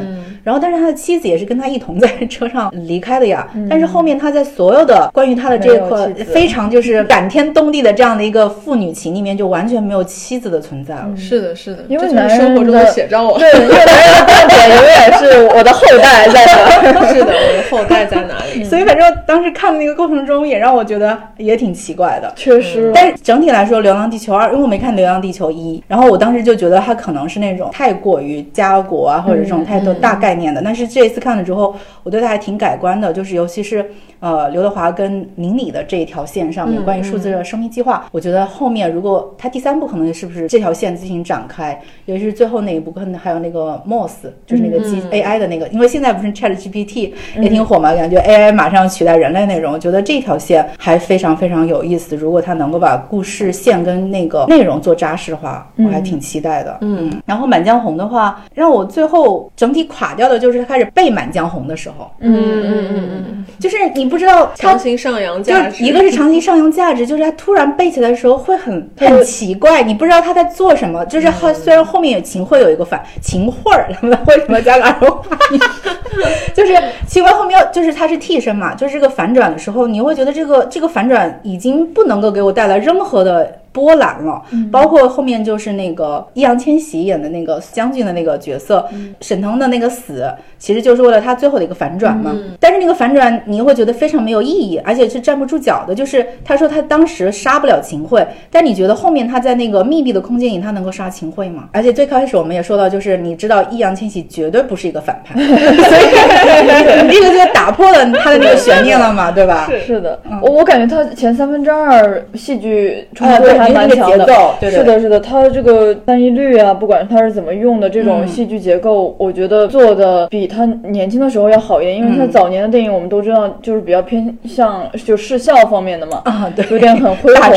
然后，但是他的妻子也是跟他一同在车上离开的呀。但是后面他在所有的关于他的这一块没有妻子非常就是感天动地的这样的一个父女情里面，就完全没有妻子的存在了。是的，是的，因为这就男生活中的的写照啊。对，因为 男人的观点永远是我的后代在哪儿。是的，我的后代在哪里？所以反正当时看的那个过程中，也让我觉得也挺奇怪的。确实，但是整体来说，《流浪地球二》，因为我没看《流浪地球一》，然后我当时就觉得它可能是那种太过于家国啊，或者这种太多大概念的。但是这一次看了之后，我对它还挺改观的，就是尤其是呃刘德华跟明理的这一条线上面，关于数字的生命计划，我觉得后面如果它第三部可能是不是这条线进行展开，尤其是最后那一部，可能还有那个 Moss，就是那个机 AI 的那个，因为现在不是 Chat GPT 也挺火嘛，感觉 AI 马上取代人类那种，我觉得这条线还非常非常有意思。如果它能够把故事线跟那个内容做扎实的话，我还挺期待的。嗯，然后《满江红》的话，让我最后整体垮掉的就是他开始背《满江红》的时候，嗯嗯嗯嗯，就是你不知道他强行上扬就价值，一个是强行上扬价值，就是他突然背起来的时候会很很奇怪，你不知道他在做什么。就是后虽然后面有秦桧有一个反秦桧儿，为什么加个儿化音？就是秦桧后面就是他是替身嘛，就是这个反转的时候，你会觉得这个这个反转已经不能够给我带来任何的波澜了。包括后面就是那个易烊千玺演的那个将军的那个角色，沈腾的那个死，其实就是为了他最后的一个反转嘛。但是那个反转你会觉得非常没有意义，而且是站不住脚的。就是他说他当时杀不了秦桧，但你觉得后面他在那个密闭的空间里，他能够杀秦桧吗？而且最开始我们也说到，就是你知道易烊千玺绝对不是一个反派，所以你这个就 打破了他的那个悬念了嘛，对吧？是的，我我感觉他前三分之二戏剧冲突还蛮那个强的节奏，对对是的，是的，他这个单一律啊，不管他是怎么用的这种戏剧结构，我觉得做的比他年轻的时候要好一点，因为他早年的电影我们都知道就是比较偏向就视效方面的嘛，啊，对，有点很恢宏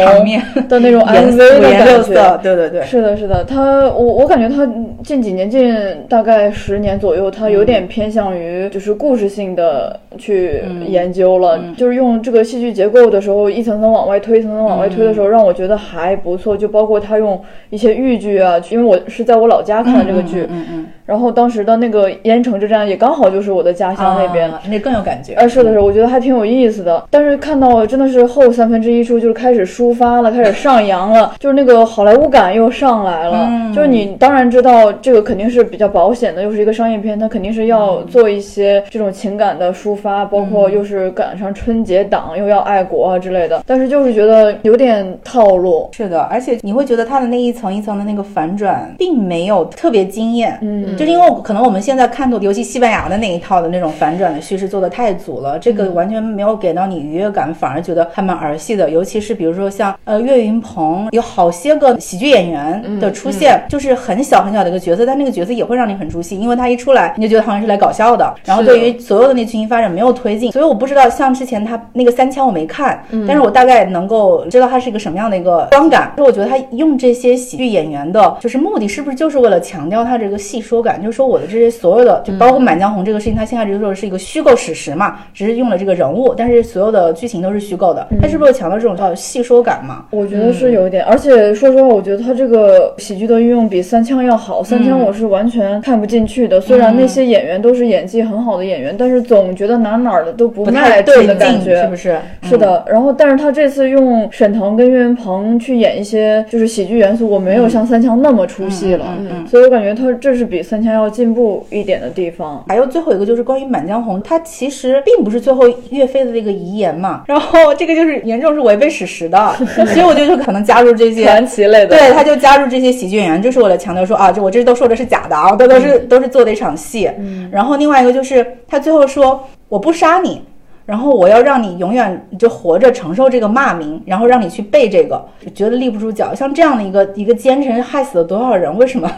的那种 MV 的感觉，。对对对。是的，是的，他我我感觉他近几年近大概十年左右，他有点偏向于就是故事性的去研究了，就是用这个戏剧结构的时候，一层层往外推，一层层往外推的时候，让我觉得还不错。就包括他用一些豫剧啊，因为我是在我老家看的这个剧，嗯嗯，然后当时的那个盐城之战也刚好就是我的家乡那边。啊那更有感觉。啊，是的，是的，我觉得还挺有意思的。但是看到真的是后三分之一处，就是开始抒发了，开始上扬了，就是那个好莱坞感又上来了。就是你当然知道这个肯定是比较保险的，又是一个商业片，它肯定是要做一些这种情感的抒发，包括又是赶上春节档，又要爱国啊之类的。但是就是觉得有点套路。是的，而且你会觉得它的那一层一层的那个反转，并没有特别惊艳。嗯就是因为可能我们现在看到，尤其西班牙的那一套的那种反转的叙事做的太足了，这个完全没有给到你愉悦感，反而觉得还蛮儿戏的。尤其是比如说像呃岳云鹏，有好些个喜剧演员的出现，就是很小很小的一个角色，但那个角色也会让你很出戏，因为他一出来你就觉得好像是来搞笑的，然后对于所有的那剧情发展没有推进，所以我不知道像之前他那个三枪我没看，但是我大概能够知道他是一个什么样的一个观感。就我觉得他用这些喜剧演员的，就是目的是不是就是为了强调他这个戏说感？就是说我的这些所有的，就包括《满江红》这个事情，他现在就是说是一个虚构史实嘛，只是用了这个人物，但是所有的剧情都是虚构的。他是不是强调这种叫戏说感嘛？我觉得是有一点，而且说实话，我觉得他这个喜剧的运用比三枪要好。三枪我是完全看不进去的，虽然那些演员都是演技很好的演员，但是总觉得哪哪儿的都不太对的感，觉，是不是？是的，然后但是他这次用沈腾跟岳云鹏去演一些就是喜剧元素，我没有像三枪那么出戏了，所以我感觉他这是比三枪要进步一点的地方。还有最后一个就是关于《满江红》，它其实并不是最后岳飞的那个遗言嘛，然后这个就是严重是违背史实的，所以我就就可能加入这些传奇类的，对，他就加入这些喜剧演员，就是为了强调说啊，这我这都说的是假的啊，这都是、都是做的一场戏。然后另外一个就是他最后说我不杀你，然后我要让你永远就活着承受这个骂名，然后让你去背这个，觉得立不住脚。像这样的一个一个奸臣害死了多少人？为什么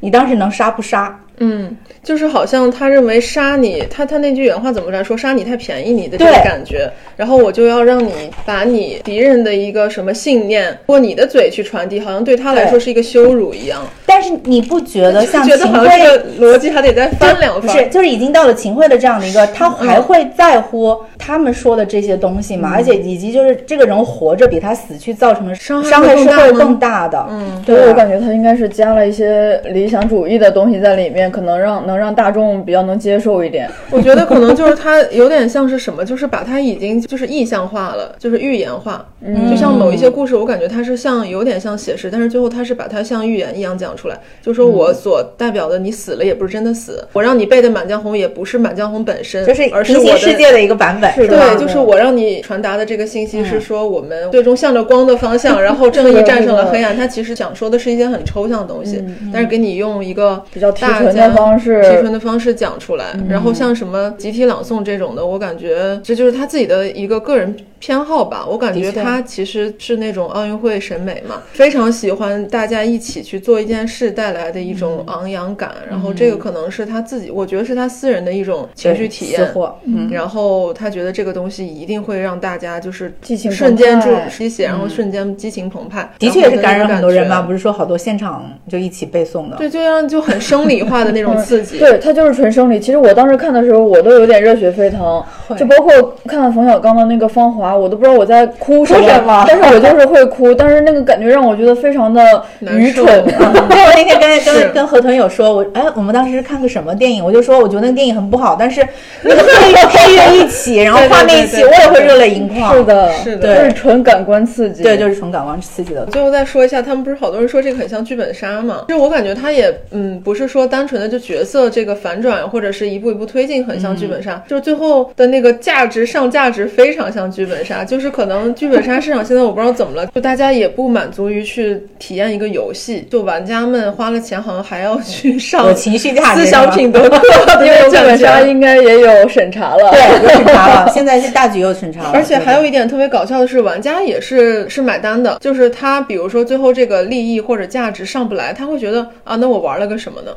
你当时能杀不杀？嗯，就是好像他认为杀你，他他那句原话怎么来说？杀你太便宜你的这个感觉，然后我就要让你把你敌人的一个什么信念，通过你的嘴去传递，好像对他来说是一个羞辱一样。但是你不觉得像觉秦得好像这桧个逻辑还得再翻两番。不是，就是已经到了秦桧的这样的一个，他还会在乎他们说的这些东西吗？而且以及就是这个人活着比他死去造成的伤害伤害是会会更大的。嗯，所以我感觉他应该是加了一些理想主义的东西在里面，可能让能让大众比较能接受一点。我觉得可能就是它有点像是什么，就是把它已经就是意象化了，就是预言化。嗯，就像某一些故事，我感觉它是像有点像写实，但是最后它是把它像预言一样讲出来，就说我所代表的你死了也不是真的死，我让你背的《满江红》也不是《满江红》本身，就是而是我的。世界的一个版本，是？对，就是我让你传达的这个信息是说，我们最终向着光的方向，然后 正义战胜了黑暗。它其实想说的是一些很抽象的东西，但是给你用一个比较大纯家的方式提纯的方式讲出来。然后像什么集体朗诵这种的，我感觉这就是他自己的一个个人偏好吧。我感觉他其实是那种奥运会审美嘛，非常喜欢大家一起去做一件事带来的一种昂扬感。然后这个可能是他自己，我觉得是他私人的一种情绪体验。货，嗯，然后他觉得这个东西一定会让大家就是激情瞬间澎湃注吸血，然后瞬间激情澎湃，的确也是感染很多人嘛，嘛。不是说好多现场就一起背诵的。对，就让就很生理化化的那种刺激。对，它就是纯生理。其实我当时看的时候，我都有点热血沸腾，就包括看了冯小刚的那个《芳华》，我都不知道我在哭什么，但是我就是会哭，但是那个感觉让我觉得非常的愚蠢。对，我那天跟跟跟何豚有说，我哎，我们当时是看个什么电影，我就说我觉得那个电影很不好，但是那个配乐 配乐一起，然后画面一起，我也会热泪盈眶。是的，是的，就是纯感官刺激。对，就是纯感官刺激的。最后再说一下，他们不是好多人说这个很像剧本杀吗？其实我感觉他也嗯，不是说单纯的就角色这个反转或者是一步一步推进很像剧本杀，就是最后的那个价值上价值非常像剧本杀。就是可能剧本杀市场现在我不知道怎么了，就大家也不满足于去体验一个游戏，就玩家们花了钱好像还要去上情绪价值思想品德课，因为剧本杀应该也有审查了，对，有审查了。现在是大局有审查了。而且还有一点特别搞笑的是，玩家也是是买单的，就是他比如说最后这个利益或者价值上不来，他会觉得啊，那我玩了个什么呢？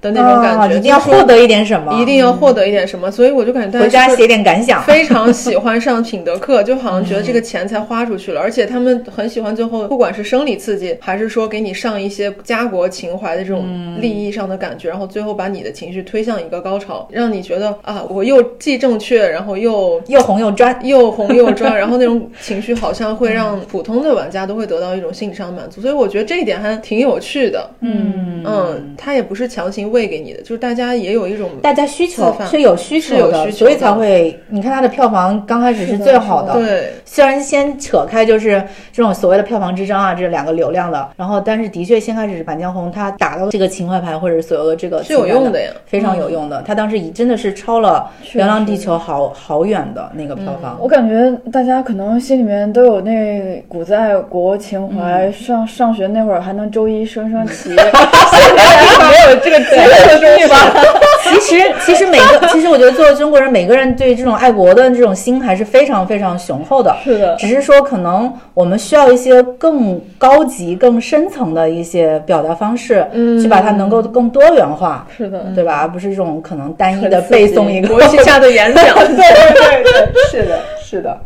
的那种感觉，一定要获得一点什么，一定要获得一点什么，所以我就感觉大家回家写点感想，非常喜欢上品德课，就好像觉得这个钱才花出去了，而且他们很喜欢最后，不管是生理刺激，还是说给你上一些家国情怀的这种利益上的感觉，然后最后把你的情绪推向一个高潮，让你觉得啊，我又既正确，然后又又红又专，又红又专，然后那种情绪好像会让普通的玩家都会得到一种心理上的满足，所以我觉得这一点还挺有趣的。嗯。嗯，他也不是强行喂给你的，就是大。家也有一种大家需求是有需求的，所以才会你看它的票房刚开始是最好的。对，虽然先扯开就是这种所谓的票房之争啊，这两个流量的，然后但是的确先开始《满江红》它打到这个情怀牌或者所有的这个是有用的呀，非常有用的。它当时已真的是超了《流浪地球》好好远的那个票房。我感觉大家可能心里面都有那股子爱国情怀，上上学那会儿还能周一升升旗，现在没有这个节日东西吧？其实，其实每个，其实我觉得作为中国人，每个人对这种爱国的这种心还是非常非常雄厚的。是的，只是说可能我们需要一些更高级、更深层的一些表达方式，嗯，去把它能够更多元化。是的，对吧？而不是这种可能单一的背诵一个国旗下的演讲。对对对，是的，是的。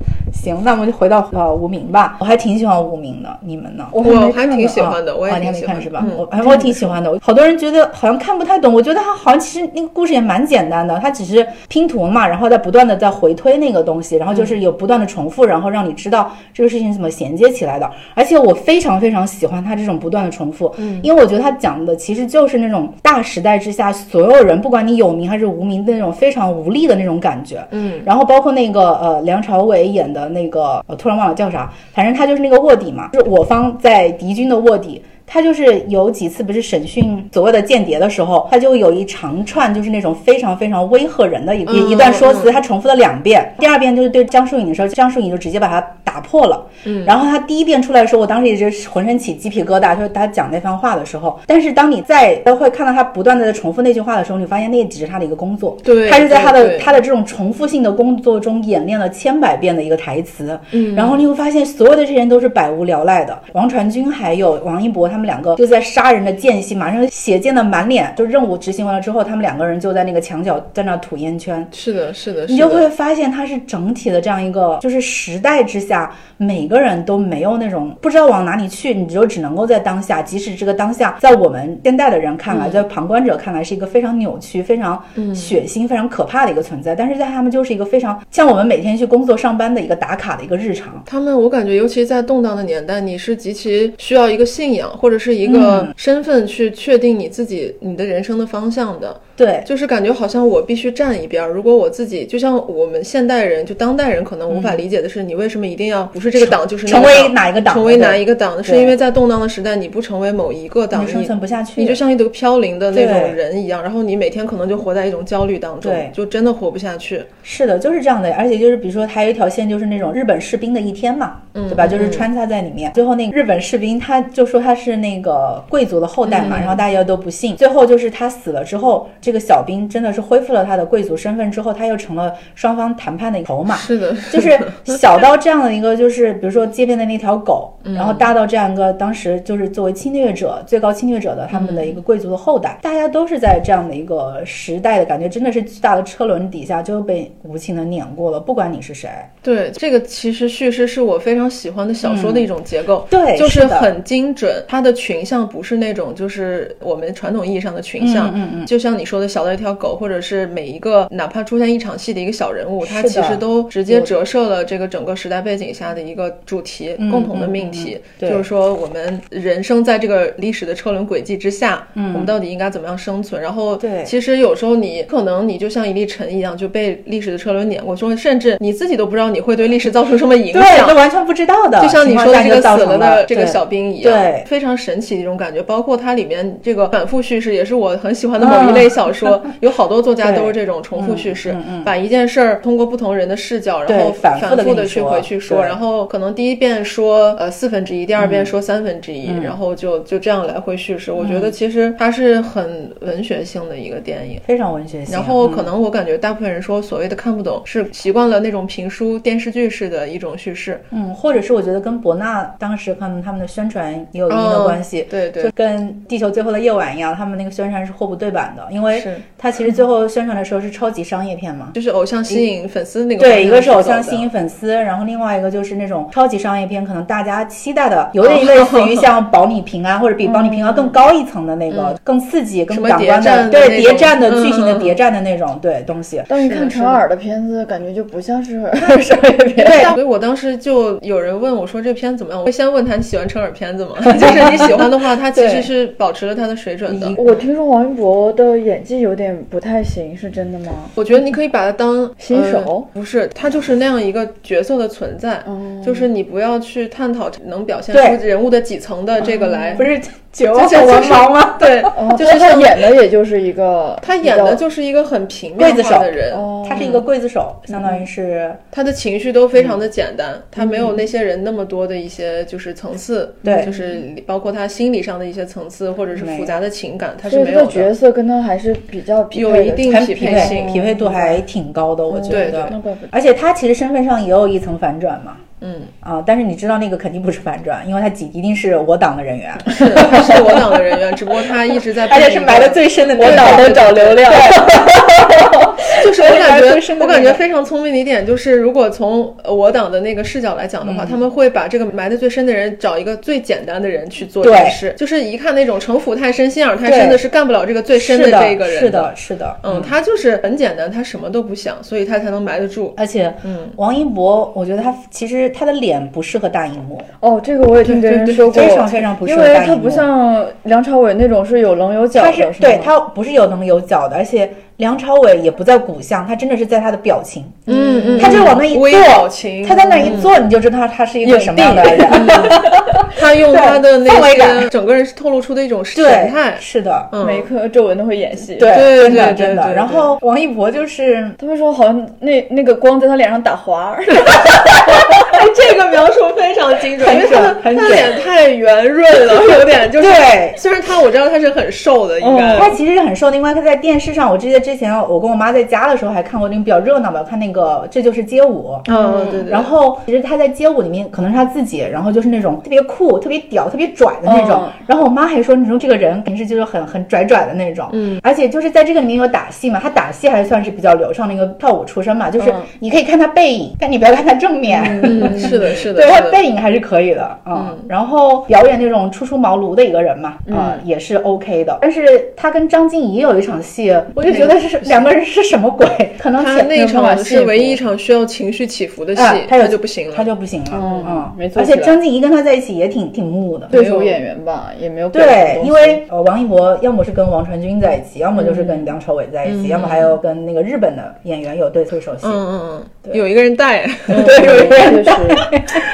行，那我们就回到呃无名吧。我还挺喜欢无名的，你们呢？我还挺喜欢的，我也还没看是吧？我哎，我挺喜欢的。好多人觉得好像看不太懂，我觉得他好像其实那个故事也蛮简单的，他只是拼图嘛，然后在不断的在回推那个东西，然后就是有不断的重复，然后让你知道这个事情怎么衔接起来的。而且我非常非常喜欢他这种不断的重复，嗯，因为我觉得他讲的其实就是那种大时代之下所有人，不管你有名还是无名的那种非常无力的那种感觉，嗯。然后包括那个呃梁朝伟演的那个，我突然忘了叫啥，反正他就是那个卧底嘛，就是我方在敌军的卧底。他就是有几次不是审讯所谓的间谍的时候，他就有一长串就是那种非常非常威吓人的一一一段说辞，他重复了两遍。第二遍就是对江疏影的时候，江疏影就直接把他打破了。嗯，然后他第一遍出来的时候，我当时也是浑身起鸡皮疙瘩，就是他讲那番话的时候。但是当你再会看到他不断的在重复那句话的时候，你发现那只是他的一个工作。对，他是在他的他的这种重复性的工作中演练了千百遍的一个台词。嗯，然后你会发现所有的这些人都是百无聊赖的。王传君还有王一博他们两个就在杀。人的间隙，马上血溅的满脸。就任务执行完了之后，他们两个人就在那个墙角在那吐烟圈。是的，是的，你就会发现他是整体的这样一个，就是时代之下，每个人都没有那种不知道往哪里去，你就只能够在当下。即使这个当下，在我们现代的人看来，在旁观者看来是一个非常扭曲、非常血腥、非常可怕的一个存在，但是在他们就是一个非常像我们每天去工作上班的一个打卡的一个日常。他们，我感觉，尤其在动荡的年代，你是极其需要一个信仰或者是一个。身份去确定你自己你的人生的方向的，对，就是感觉好像我必须站一边。如果我自己就像我们现代人，就当代人可能无法理解的是，你为什么一定要不是这个党就是成为哪一个党？成为哪一个党？是因为在动荡的时代，你不成为某一个党，你生存不下去，你就像一个飘零的那种人一样。然后你每天可能就活在一种焦虑当中，对，就真的活不下去。是的，就是这样的。而且就是比如说，还有一条线就是那种日本士兵的一天嘛，对吧？就是穿插在里面。最后那个日本士兵他就说他是那个贵族的后代嘛。然后大家都不信，最后就是他死了之后，这个小兵真的是恢复了他的贵族身份之后，他又成了双方谈判的筹码。是的，就是小到这样的一个，就是比如说街边的那条狗，然后大到这样一个当时就是作为侵略者、最高侵略者的他们的一个贵族的后代，大家都是在这样的一个时代的感觉，真的是巨大的车轮底下就被无情的碾过了，不管你是谁。对，这个其实叙事是我非常喜欢的小说的一种结构，对就是很精准，它的群像不是那种就是我们传统意义上的群像，嗯嗯。就像你说的小的一条狗，或者是每一个哪怕出现一场戏的一个小人物，它其实都直接折射了这个整个时代背景下的一个主题，共同的命题，嗯嗯对就是说我们人生在这个历史的车轮轨迹之下，我们到底应该怎么样生存？然后，嗯对其实有时候你可能你就像一粒尘一样，就被历史的车轮碾过，说甚至你自己都不知道你会对历史造成什么影对，响这。完全不知道的，就像你说的这个死了的这个小。小兵一样，对非常神奇的一种感觉。包括它里面这个反复叙事，也是我很喜欢的某一类小说。有好多作家都是这种重复叙事，把一件事儿通过不同人的视角，然后反复的去回去说，然后可能第一遍说呃四分之一，第二遍说三分之一，然后就就这样来回叙事。我觉得其实它是很文学性的一个电影。非常文学性，然后可嗯能我感觉大部分人说所谓的看不懂，是习惯了那种评书、电视剧式的一种叙事。嗯，或者是我觉得跟博纳当时可能他们的宣传也有一定的关系，哦对对就跟《地球最后的夜晚》一样，他们那个宣传是货不对版的，因为是它其实最后宣传的时候是超级商业片嘛。就是偶像吸引粉丝那个对，一个是偶像吸引粉丝，然后另外一个就是那种超级商业片，可能大家期待的有点类似于像保你平安或者比保你平安更高一层的那个，更刺激、更感官的对谍战的剧情的嗯谍战的那种对东西。当你看是的是的陈耳的片子，感觉就不像是 商业片。对所以我当时就有人问我说这片怎么样，我会先问他你喜欢陈耳片子吗？就是你喜欢的话，他其实是保持了他的水准的。我听说王一博的演技有点不太行，是真的吗？我觉得你可以把他当新手？呃不是，他就是那样一个角色的存在，嗯就是你不要去探讨能表现出人物的几层的这个来，不是绝就望的文是就是盲吗？对，哦，就是他演的也就是一个他演的就是一个很平面刽子手化的人，哦他是一个刽子手，相当于是他的情绪都非常的简单，嗯他没有那些人那么多的一些就是层次，对。就是包括他心理上的一些层次或者是复杂的情感，他是没有角色跟他还是比较匹配有一定匹配性匹配度还挺高的，我觉得。而且他其实身份上也有一层反转嘛，嗯，啊，但是你知道那个肯定不是反转，因为他几一定是我党的人员，是他是我党的人员，只不过他一直在 而且是埋的的最深的那我党的找流量，就是我感觉我感觉非常聪明的一点就是，如果从呃我党的那个视角来讲的嗯。话，他们会把这个埋的最深的人找一个最简单的人去做这件事，就是一看那种城府太深、心眼太深的，是干不了这个最深的这个人是的，是的，嗯，他就是很简单，他什么都不想，所以他才能埋得住。而且，嗯，王一博，我觉得他其实他的脸不适合大荧幕，哦，这个我也听别人说过，非常非常不适因合大荧幕。为他不像梁朝伟那种是有棱有角他的，是是对他不是有棱有角的，而且梁朝伟也不在骨相，他真的是在他的表情，嗯嗯，他就往那一坐表情，他在那一坐，你就知道他是一个什么样的人。他用他的那些感整个人是透露出的一种神态，，是的，嗯，每一颗皱纹都会演戏。对，对真的对对真的。然后王一博就是他们说好像那那个光在他脸上打滑儿，哎，这个描述非常精准，很因为他的他脸太圆润了，有点就是。对。虽然他我知道他是很瘦的，应该。他其实是很瘦的，因为他在电视上，我记得之前我跟我妈在家的时候还看过那个比较热闹吧，看那个《这就是街舞》。嗯，对对。然后其实他在街舞里面可能是他自己，然后就是那种特别酷、特别屌、特别拽的那种。嗯然后我妈还说，你说这个人平时就是很很拽拽的那种。嗯，而且就是在这个里面有打戏嘛，他打戏还算是比较流畅的一个跳舞出身嘛，就是嗯你可以看他背影，但你不要看他正面。嗯，是的，是的，对他的背影还是可以的，嗯，然后表演那种初出茅庐的一个人嘛，嗯，也是 OK 的。但是他跟张婧仪有一场戏，我就觉得是两个人是什么鬼？可能那场是唯一一场需要情绪起伏的戏啊，他有就不行了，他就不行了，嗯嗯，没错而且张婧仪跟他在一起也挺挺木的。对手演员吧，也没有对因为呃，王一博要么是跟王传君在一起，要么就是跟梁朝伟在一起，要么还有跟那个日本的演员有对对手戏。嗯嗯嗯，有一个人带，对，有一个人带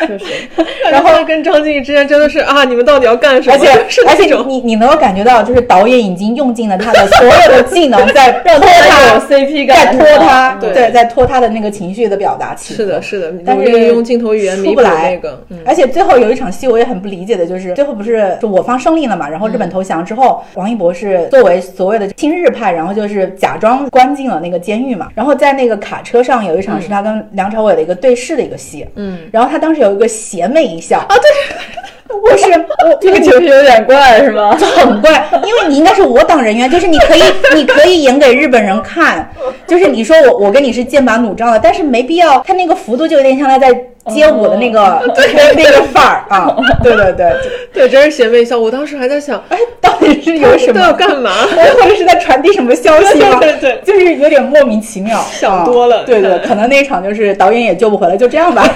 确实，然后跟张静之间真的是啊，你们到底要干什么？而且是而且你你能够感觉到，就是导演已经用尽了他的所有的技能，在 拖他有 CP 在感，拖他，对对，在拖他的那个情绪的表达。是的，是的，但是用镜头语言出不来那个，嗯，而且最后有一场戏我也很不理解的，就是最后不是就我方胜利了嘛，然后日嗯本投降之后，王一博是作为所谓的亲日派，然后就是假装关进了那个监狱嘛，然后在那个卡车上有一场是他跟梁朝伟的一个对视的一个戏，嗯，然后他当时有一个邪魅一笑。啊，对，不是我这个情绪有点怪是吗？很怪，因为你应该是我党人员，就是你可以，你可以演给日本人看，就是你说我我跟你是剑拔弩张的，但是没必要，他那个幅度就有点像他在街舞的那个、那个范儿啊，对对对，对，真是邪魅笑。我当时还在想，哎，到底是有什么要？干嘛？或者是在传递什么消息吗？对对对就是有点莫名其妙，想多了啊对对，可能那一场就是导演也救不回来，就这样吧。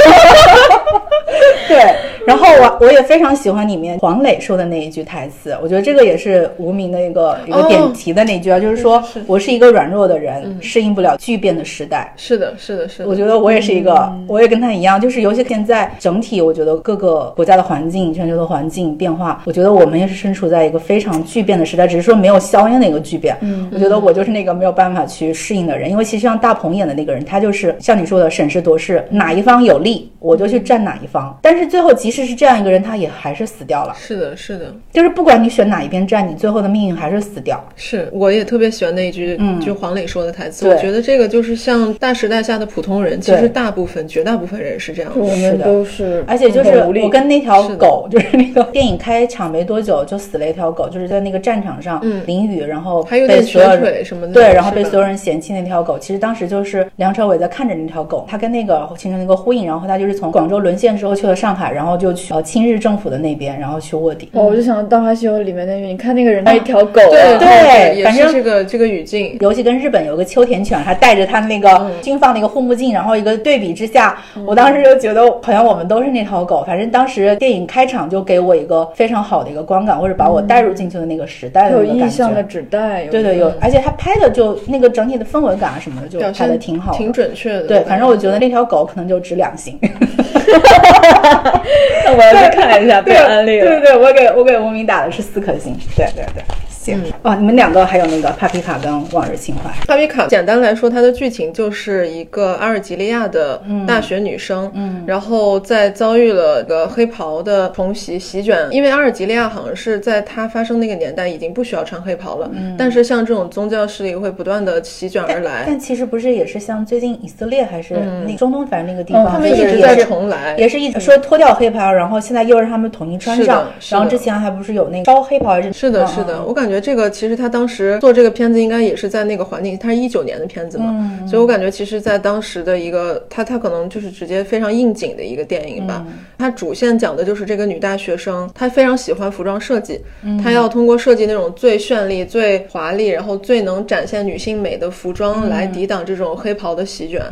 对，然后我我也非常喜欢里面黄磊说的那一句台词，我觉得这个也是无名的一个一个点题的那句啊，就是说我是一个软弱的人，适应不了巨变的时代。是的，是的，是的。我觉得我也是一个，我也跟他一样，就是尤其现在整体，我觉得各个国家的环境、全球的环境变化，我觉得我们也是身处在一个非常巨变的时代，只是说没有硝烟的一个巨变。嗯，我觉得我就是那个没有办法去适应的人，因为其实像大鹏演的那个人，他就是像你说的审时度势，哪一方有利我就去站哪一方。但是最后即使是这样一个人，他也还是死掉了。是的，是的，就是不管你选哪一边站，你最后的命运还是死掉。是，我也特别喜欢那一句，就黄磊说的台词。我觉得这个就是像大时代下的普通人，其实大部分、绝大部分人是这样的。我们都是，而且就是我跟那条狗，就是那个电影开场没多久就死了一条狗，就是在那个战场上嗯淋雨，然后还有点被瘸腿什么的对，然后被所有人嫌弃那条狗。其实当时就是梁朝伟在看着那条狗，他跟那个形成了一个呼应，然后他就是从广州沦陷之后去了上海，然后就去呃亲日政府的那边，然后去卧底。哦，我就想到《大话西游》里面那句，你看那个人，带一条狗对对反正是这个这个语境。尤其跟日本有个秋田犬，还带着他那个军放的一个护目镜，然后一个对比之下，我当时就觉得好像我们都是那条狗。反正当时电影开场就给我一个非常好的一个观感，或者把我带入进去的那个时代的有那个感意象的觉。纸袋，对对，有，而且他拍的就那个整体的氛围感啊什么的，就拍的挺好的。挺准确的。对，反正我觉得那条狗可能就值两星。那我要去看一下，被安利了。对对对，我给我给无名打的是四颗星。对对对，行。哦，你们两个还有那个帕皮卡跟往日情怀。帕皮卡简单来说，它的剧情就是一个阿尔及利亚的大学女生，嗯，然后在遭遇了个黑袍的重袭席卷，因为阿尔及利亚好像是在它发生那个年代已经不需要穿黑袍了，但是像这种宗教势力会不断的席卷而来，但其实不是也是像最近以色列还是那中东，反正那个地嗯方，他们一直在重来，也是一直说脱掉黑袍，然后现在又让他们统一穿上，然后之前还不是有那个烧黑袍还是是的，嗯是的，嗯。我感觉这个其实他当时做这个片子应该也是在那个环境，他是一九年的片子嘛，嗯所以我感觉其实，在当时的一个他他可能就是直接非常应景的一个电影吧。嗯它主线讲的就是这个女大学生，她非常喜欢服装设计，嗯她要通过设计那种最绚丽、最华丽，然后最能展现女性美的服装来抵挡这种黑袍的席卷。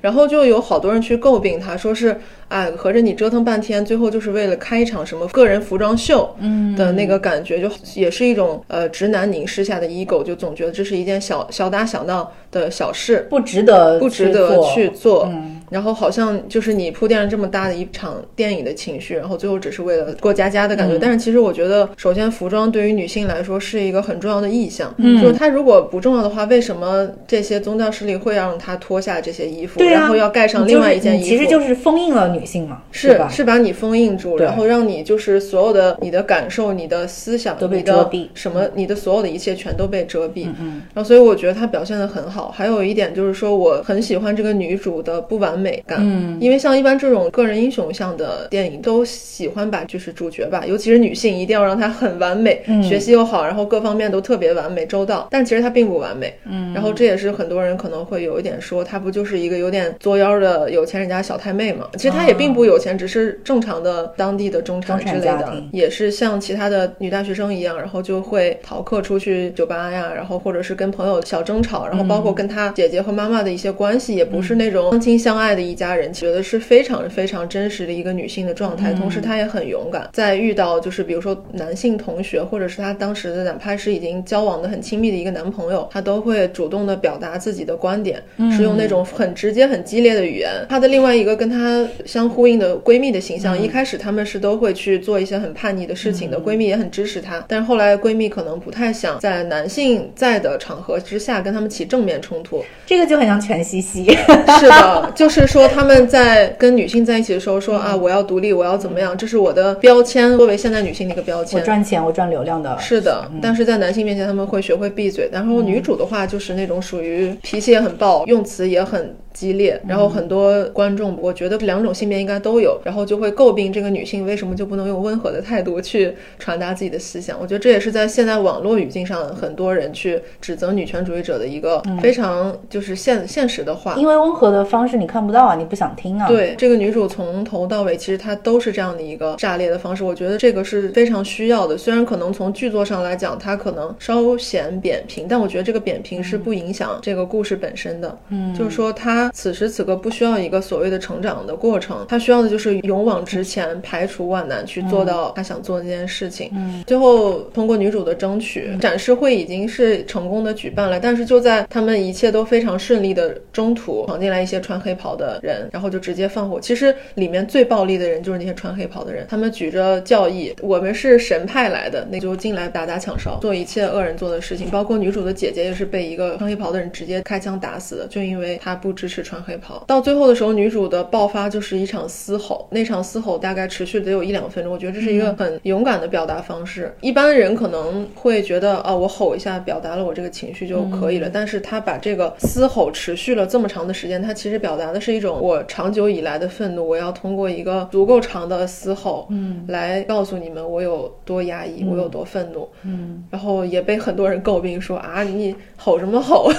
然后就有好多人去诟病她，说是哎，合着你折腾半天，最后就是为了开一场什么个人服装秀，嗯。的那个感觉，就也是一种呃直男凝视下的 ego，就总觉得这是一件小小打小闹的小事，不值得不值得去做。嗯然后好像就是你铺垫了这么大的一场电影的情绪，然后最后只是为了过家家的感嗯觉。但是其实我觉得，首先服装对于女性来说是一个很重要的意象，嗯，就是它如果不重要的话，为什么这些宗教势力会让她脱下这些衣服，啊，然后要盖上另外一件衣服？你其实就是封印了女性嘛，是吧？是把你封印住，对然后让你就是所有的你的感受、你的思想都被你的遮蔽什么你的所有的一切全都被遮蔽。嗯嗯。然后所以我觉得她表现的很好。还有一点就是说，我很喜欢这个女主的不完美感。嗯。因为像一般这种个人英雄向的电影，都喜欢把就是主角吧，尤其是女性，一定要让她很完美，嗯学习又好，然后各方面都特别完美周到。但其实她并不完美。嗯。然后这也是很多人可能会有一点说，她不就是一个有点作妖的有钱人家小太妹嘛？其实她也并不有钱，只是正常的当地的中产之类的也是像其他的女大学生一样，然后就会逃课出去酒吧呀，然后或者是跟朋友小争吵，然后包括括跟他姐姐和妈妈的一些关系，也不是那种相亲相爱的一家人，觉得是非常非常真实的一个女性的状态。同时，她也很勇敢，在遇到就是比如说男性同学，或者是她当时的哪怕是已经交往的很亲密的一个男朋友，她都会主动的表达自己的观点，是用那种很直接、很激烈的语言。她的另外一个跟她相呼应的闺蜜的形象，一开始她们是都会去做一些很叛逆的事情的，闺蜜也很支持她，但是后来闺蜜可能不太想在男性在的场合之下跟他们起正面冲突。这个就很像全西西。是的，就是说他们在跟女性在一起的时候说啊，我要独立，我要怎么样，这是我的标签，作为现代女性的一个标签我签。赚钱，我赚流量的。是的，但是在男性面前他们会学会闭嘴。然后女主的话就是那种属于脾气也很暴，用词也很激烈，然后很多观众我觉得两种性别应该都有，然后就会诟病这个女性为什么就不能用温和的态度去传达自己的思想。我觉得这也是在现在网络语境上很多人去指责女权主义者的一个非常就是现现实的话。因为温和的方式你看不到啊，你不想听啊。，对这个女主从头到尾，其实她都是这样的一个炸裂的方式。我觉得这个是非常需要的。虽然可能从剧作上来讲，它可能稍显扁平，但我觉得这个扁平是不影响这个故事本身的。嗯，就是说她此时此刻不需要一个所谓的成长的过程，他需要的就是勇往直前，排除万难去做到他想做的这件事情。嗯，最后通过女主的争取，展示会已经是成功的举办了，但是就在他们一切都非常顺利的中途，闯进来一些穿黑袍的人，然后就直接放火。其实里面最暴力的人就是那些穿黑袍的人，他们举着教义，我们是神派来的，那就进来打打抢烧，做一切恶人做的事情。包括女主的姐姐也是被一个穿黑袍的人直接开枪打死的，就因为她不支持穿黑袍。到最后的时候，女主的爆发就是一场嘶吼，那场嘶吼大概持续得有一两分钟，我觉得这是一个很勇敢的表达方式。一般人可能会觉得，啊，我吼一下表达了我这个情绪就可以了，但是她把这个嘶吼持续了这么长的时间，她其实表达的是一种我长久以来的愤怒，我要通过一个足够长的嘶吼，嗯，来告诉你们我有多压抑，我有多愤怒，嗯，然后也被很多人诟病说啊，你吼什么吼？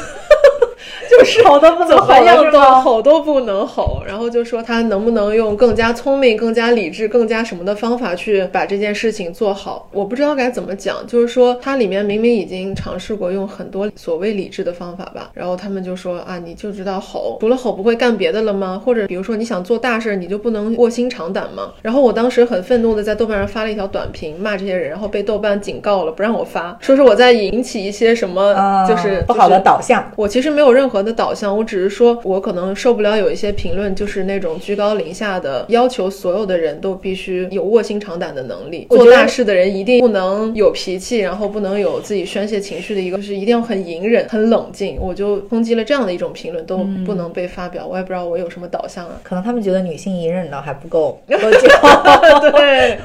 就是吼都不能怎么样都是吗吼都不能吼，然后就说他能不能用更加聪明、更加理智、更加什么的方法去把这件事情做好。我不知道该怎么讲，就是说它里面明明已经尝试过用很多所谓理智的方法吧，然后他们就说啊，你就知道吼，除了吼不会干别的了吗？或者比如说你想做大事，你就不能卧薪尝胆吗？然后我当时很愤怒的在豆瓣上发了一条短评骂这些人，然后被豆瓣警告了，不让我发，说是我在引起一些什么啊，就是不好的导向。我其实没有任何的导向，我只是说我可能受不了有一些评论，就是那种居高临下的要求所有的人都必须有卧薪尝胆的能力，做大事的人一定不能有脾气，然后不能有自己宣泄情绪的一个，就是一定要很隐忍、很冷静。我就抨击了这样的一种评论都不能被发表，我也不知道我有什么导向啊。可能他们觉得女性隐忍的还不够。对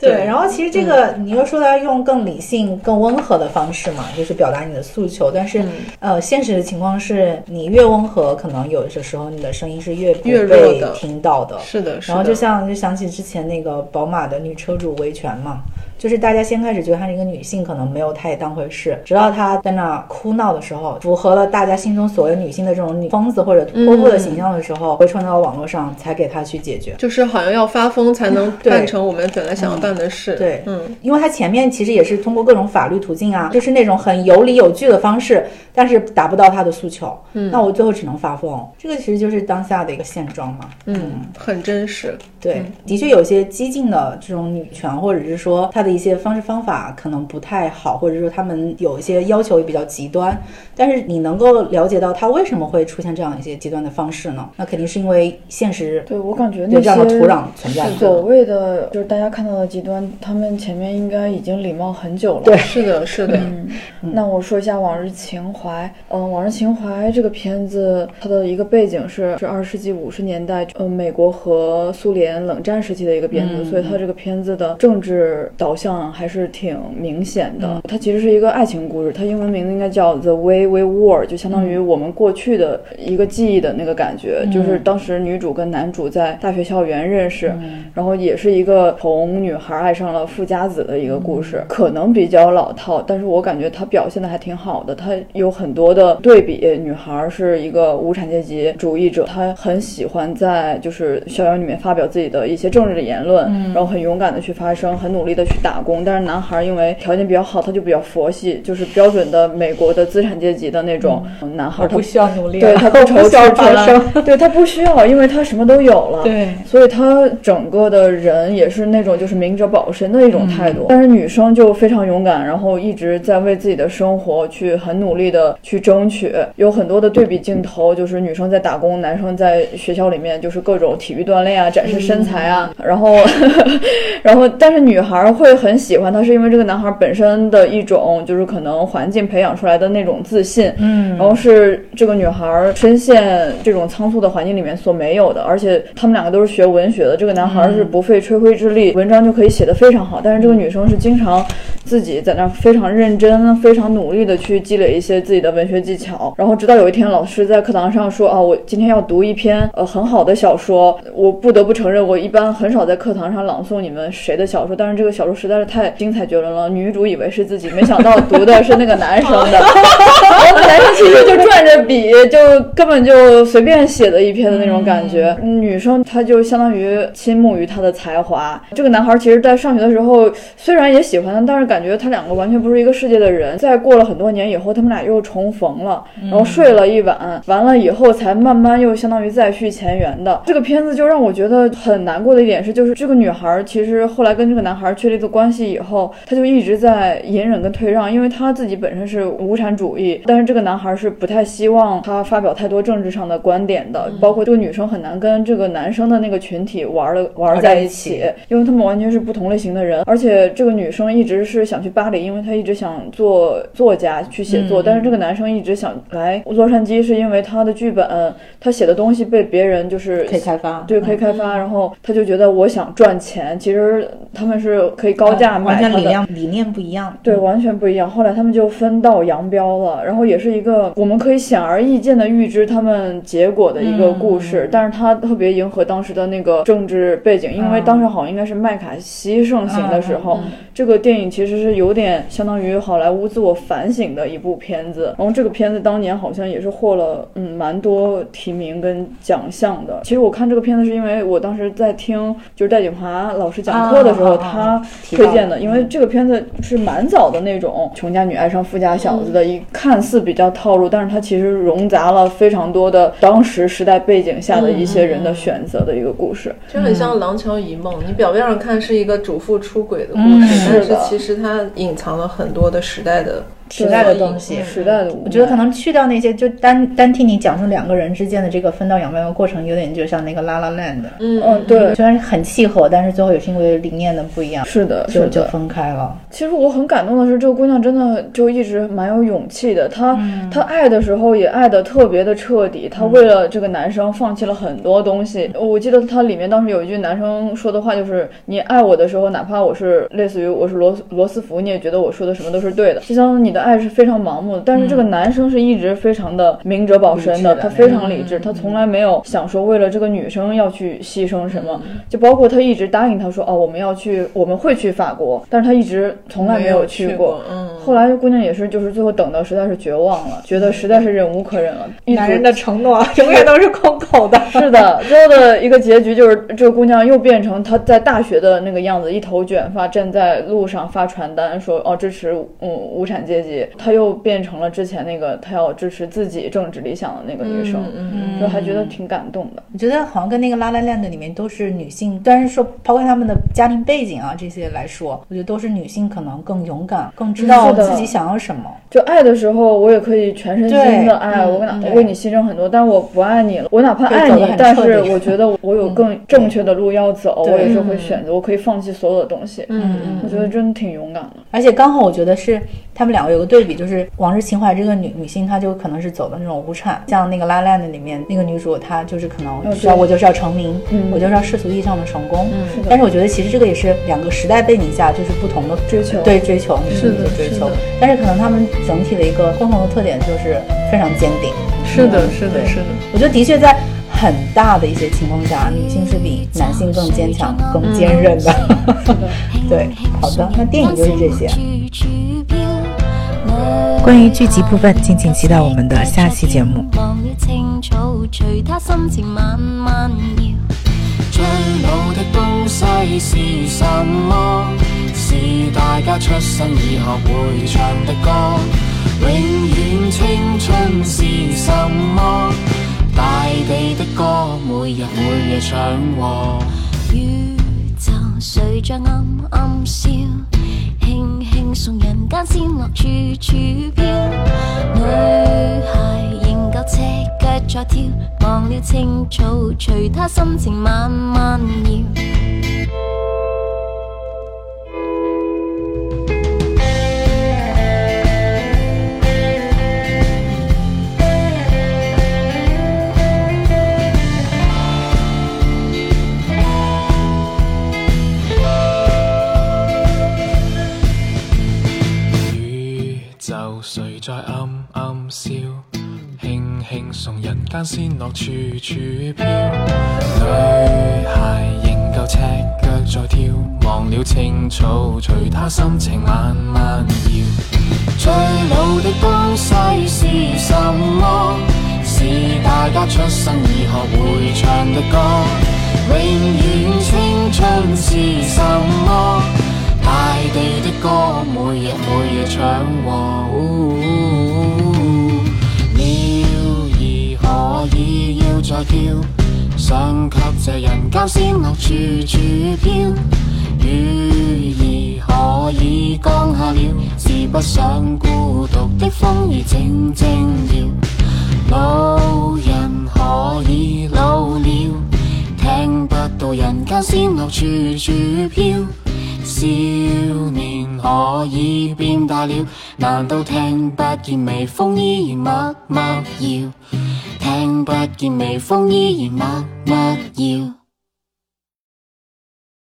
对，然后其实这个、你又说到用更理性、更温和的方式嘛，就是表达你的诉求。但是、呃，现实的情况是你越温和，可能有的时候你的声音是越不越弱被的听到的。是的，是的。然后就像就想起之前那个宝马的女车主维权嘛，就是大家先开始觉得她是一个女性，可能没有太当回事，直到她在那哭闹的时候，符合了大家心中所谓女性的这种女疯子或者泼妇的形象的时候，回传到网络上，才给她去解决。就是好像要发疯才能办成我们本来想要办的事。对，嗯，因为她前面其实也是通过各种法律途径啊，就是那种很有理有据的方式，但是达不到她的诉求。嗯，那我最后只能发疯。这个其实就是当下的一个现状嘛。嗯，很真实。对，的确有些激进的这种女权，或者是说她的一些方式方法可能不太好，或者说他们有一些要求也比较极端。但是你能够了解到他为什么会出现这样一些极端的方式呢？那肯定是因为现实对我感觉那有这样的些土壤存在。所谓的就是大家看到的极端，他们前面应该已经礼貌很久了。对是的，是的。嗯那我说一下《往日情怀》。嗯，《往日情怀》这个片子，它的一个背景是是二十世纪五十年代，呃，美国和苏联冷战时期的一个片子，所以它这个片子的政治导向还是挺明显的。它其实是一个爱情故事，它英文名字应该叫《The Way We Were》，就相当于我们过去的一个记忆的那个感觉，就是当时女主跟男主在大学校园认识，然后也是一个从女孩爱上了富家子的一个故事，可能比较老套，但是我感觉她表现的还挺好的。她有很多的对比，女孩是一个无产阶级主义者，她很喜欢在就是校园里面发表自己的一些政治的言论，然后很勇敢的去发声，很努力的去打工，但是男孩因为条件比较好，他就比较佛系，就是标准的美国的资产阶级的那种男孩，他不需要努力，对他不愁吃穿穿，对他不需要，因为他什么都有了，对，所以他整个的人也是那种就是明哲保身的一种态度。但是女生就非常勇敢，然后一直在为自己的生活去很努力的去争取，有很多的对比镜头，就是女生在打工，男生在学校里面就是各种体育锻炼啊，展示身材啊，然后，然后但是女孩会很喜欢他，是因为这个男孩本身的一种就是可能环境培养出来的那种自信，嗯，然后是这个女孩深陷这种仓促的环境里面所没有的，而且他们两个都是学文学的，这个男孩是不费吹灰之力，文章就可以写得非常好，但是这个女生是经常自己在那儿非常认真、非常努力的去积累一些自己的文学技巧，然后直到有一天老师在课堂上说啊，我今天要读一篇呃很好的小说，我不得不承认，我一般很少在课堂上朗诵你们谁的小说，但是这个小说实在是太精彩绝伦了，女主以为是自己，没想到读的是那个男生的，然后男生其实就转着笔，就根本就随便写的一篇的那种感觉，女生她就相当于倾慕于他的才华。这个男孩其实，在上学的时候虽然也喜欢他，但是感觉他两个完全不是一个世界的人。在过了很多年以后，他们俩又重逢了，然后睡了一晚，完了以后才慢慢又相当于再续前缘的。这个片子就让我觉得很难过的一点是，就是这个女孩其实后来跟这个男孩确立的关系以后，他就一直在隐忍跟退让，因为他自己本身是无产主义，但是这个男孩是不太希望他发表太多政治上的观点的，包括这个女生很难跟这个男生的那个群体玩的玩在一起，因为他们完全是不同类型的人，而且这个女生一直是想去巴黎，因为她一直想做作家去写作，但是这个男生一直想来洛杉矶，是因为他的剧本他写的东西被别人就是可以开发，对，可以开发，然后他就觉得我想赚钱，其实他们是可以高价买完全他的。理念理念不一样，对，完全不一样。后来他们就分道扬镳了，然后也是一个我们可以显而易见的预知他们结果的一个故事，但是它特别迎合当时的那个政治背景，因为当时好像应该是麦卡锡盛行的时候，这个电影其实是有点相当于好莱坞自我反省的一部片子。然后这个片子当年好像也是获了嗯蛮多提名跟奖项的。其实我看这个片子是因为我当时在听就是戴锦华老师讲课的时候，啊啊啊他推荐的，因为这个片子是蛮早的那种穷家女爱上富家小子的，一看似比较套路，但是它其实融杂了非常多的当时时代背景下的一些人的选择的一个故事。就很像《廊桥遗梦》，你表面上看是一个主妇出轨的故嗯事，但是其实它隐藏了很多的时代的时代的东西。时代的我觉得可能去掉那些，就单单听你讲述两个人之间的这个分道扬镳的过程，有点就像那个《La La Land》，嗯嗯，对，虽然很契合，但是最后也是因为理念的不一样，是的，就是就的。分开了。其实我很感动的是，这个姑娘真的就一直蛮有勇气的。她、她爱的时候也爱的特别的彻底，她为了这个男生放弃了很多东西。我记得她里面当时有一句男生说的话，就是你爱我的时候，哪怕我是类似于我是罗罗斯福，你也觉得我说的什么都是对的。就像你的爱是非常盲目的，但是这个男生是一直非常的明哲保身的，他非常理智，他从来没有想说为了这个女生要去牺牲什么，就包括他一直答应他说哦我们要去我们会去法国，但是他一直从来没有去过。嗯，后来姑娘也是，就是最后等到实在是绝望了，觉得实在是忍无可忍了。男人的承诺永远都是空口的。是的，最后的一个结局就是这个姑娘又变成她在大学的那个样子，一头卷发站在路上发传单说哦支持嗯无产阶级，她又变成了之前那个她要支持自己政治理想的那个女生，嗯就还觉得挺感动的。我觉得好像跟那个《拉拉链》的里面都是女性，但是说抛开她们的家庭背景啊这些来说，我觉得都是女性可能更勇敢，更知道自己想要什么。就爱的时候，我也可以全身心的爱，嗯我为你牺牲很多，但是我不爱你了。我哪怕爱你但是我觉得我有更正确的路要走，对我也是会选择，我可以放弃所有的东西。嗯我觉得真的挺勇敢的。而且刚好我觉得是他们两个有个对比，就是《往日情怀》这个女女性，她就可能是走的那种无产，像那个《La La Land》里面那个女主，她就是可能需要我就是要成名，嗯我就是要世俗意义上的成功。是但是我觉得其实这个也是两个时代背景下就是不同的追求对追求女性的是的追求是，但是可能他们整体的一个共同的特点就是非常坚定。是的，是的，是的。我觉得的确在很大的一些情况下，女性是比男性更坚强、更坚韧的。对，好的，那电影就是这些。关于剧集部分，敬请期待我们的下期节目。忘了青草，隨他心情慢慢搖。最老的東西是什麼？是家出生已學會唱的歌。永遠青春是什麼？大地的歌，每日每夜唱和。宇宙誰在暗暗笑？輕輕送人间仙乐处处飘。女孩仍舊赤脚在跳，忘了青草，随她心情慢慢摇。在暗暗笑？輕輕送人間仙樂處處飄。女孩仍舊赤腳在跳，忘了青草，隨她心情慢慢搖。最老的東西是什麼？是大家出生已學會唱的歌。永遠青春是什麼？大地的歌，每日每夜唱和。以要再跳？想给这人間仙樂處處飄。雨兒可以降下了？是不想孤獨的風兒靜靜搖。老人可以老了？聽不到人間仙樂處處飄。少年可以變大了？難道聽不見微風依然默默搖？听不见微风依然默默摇。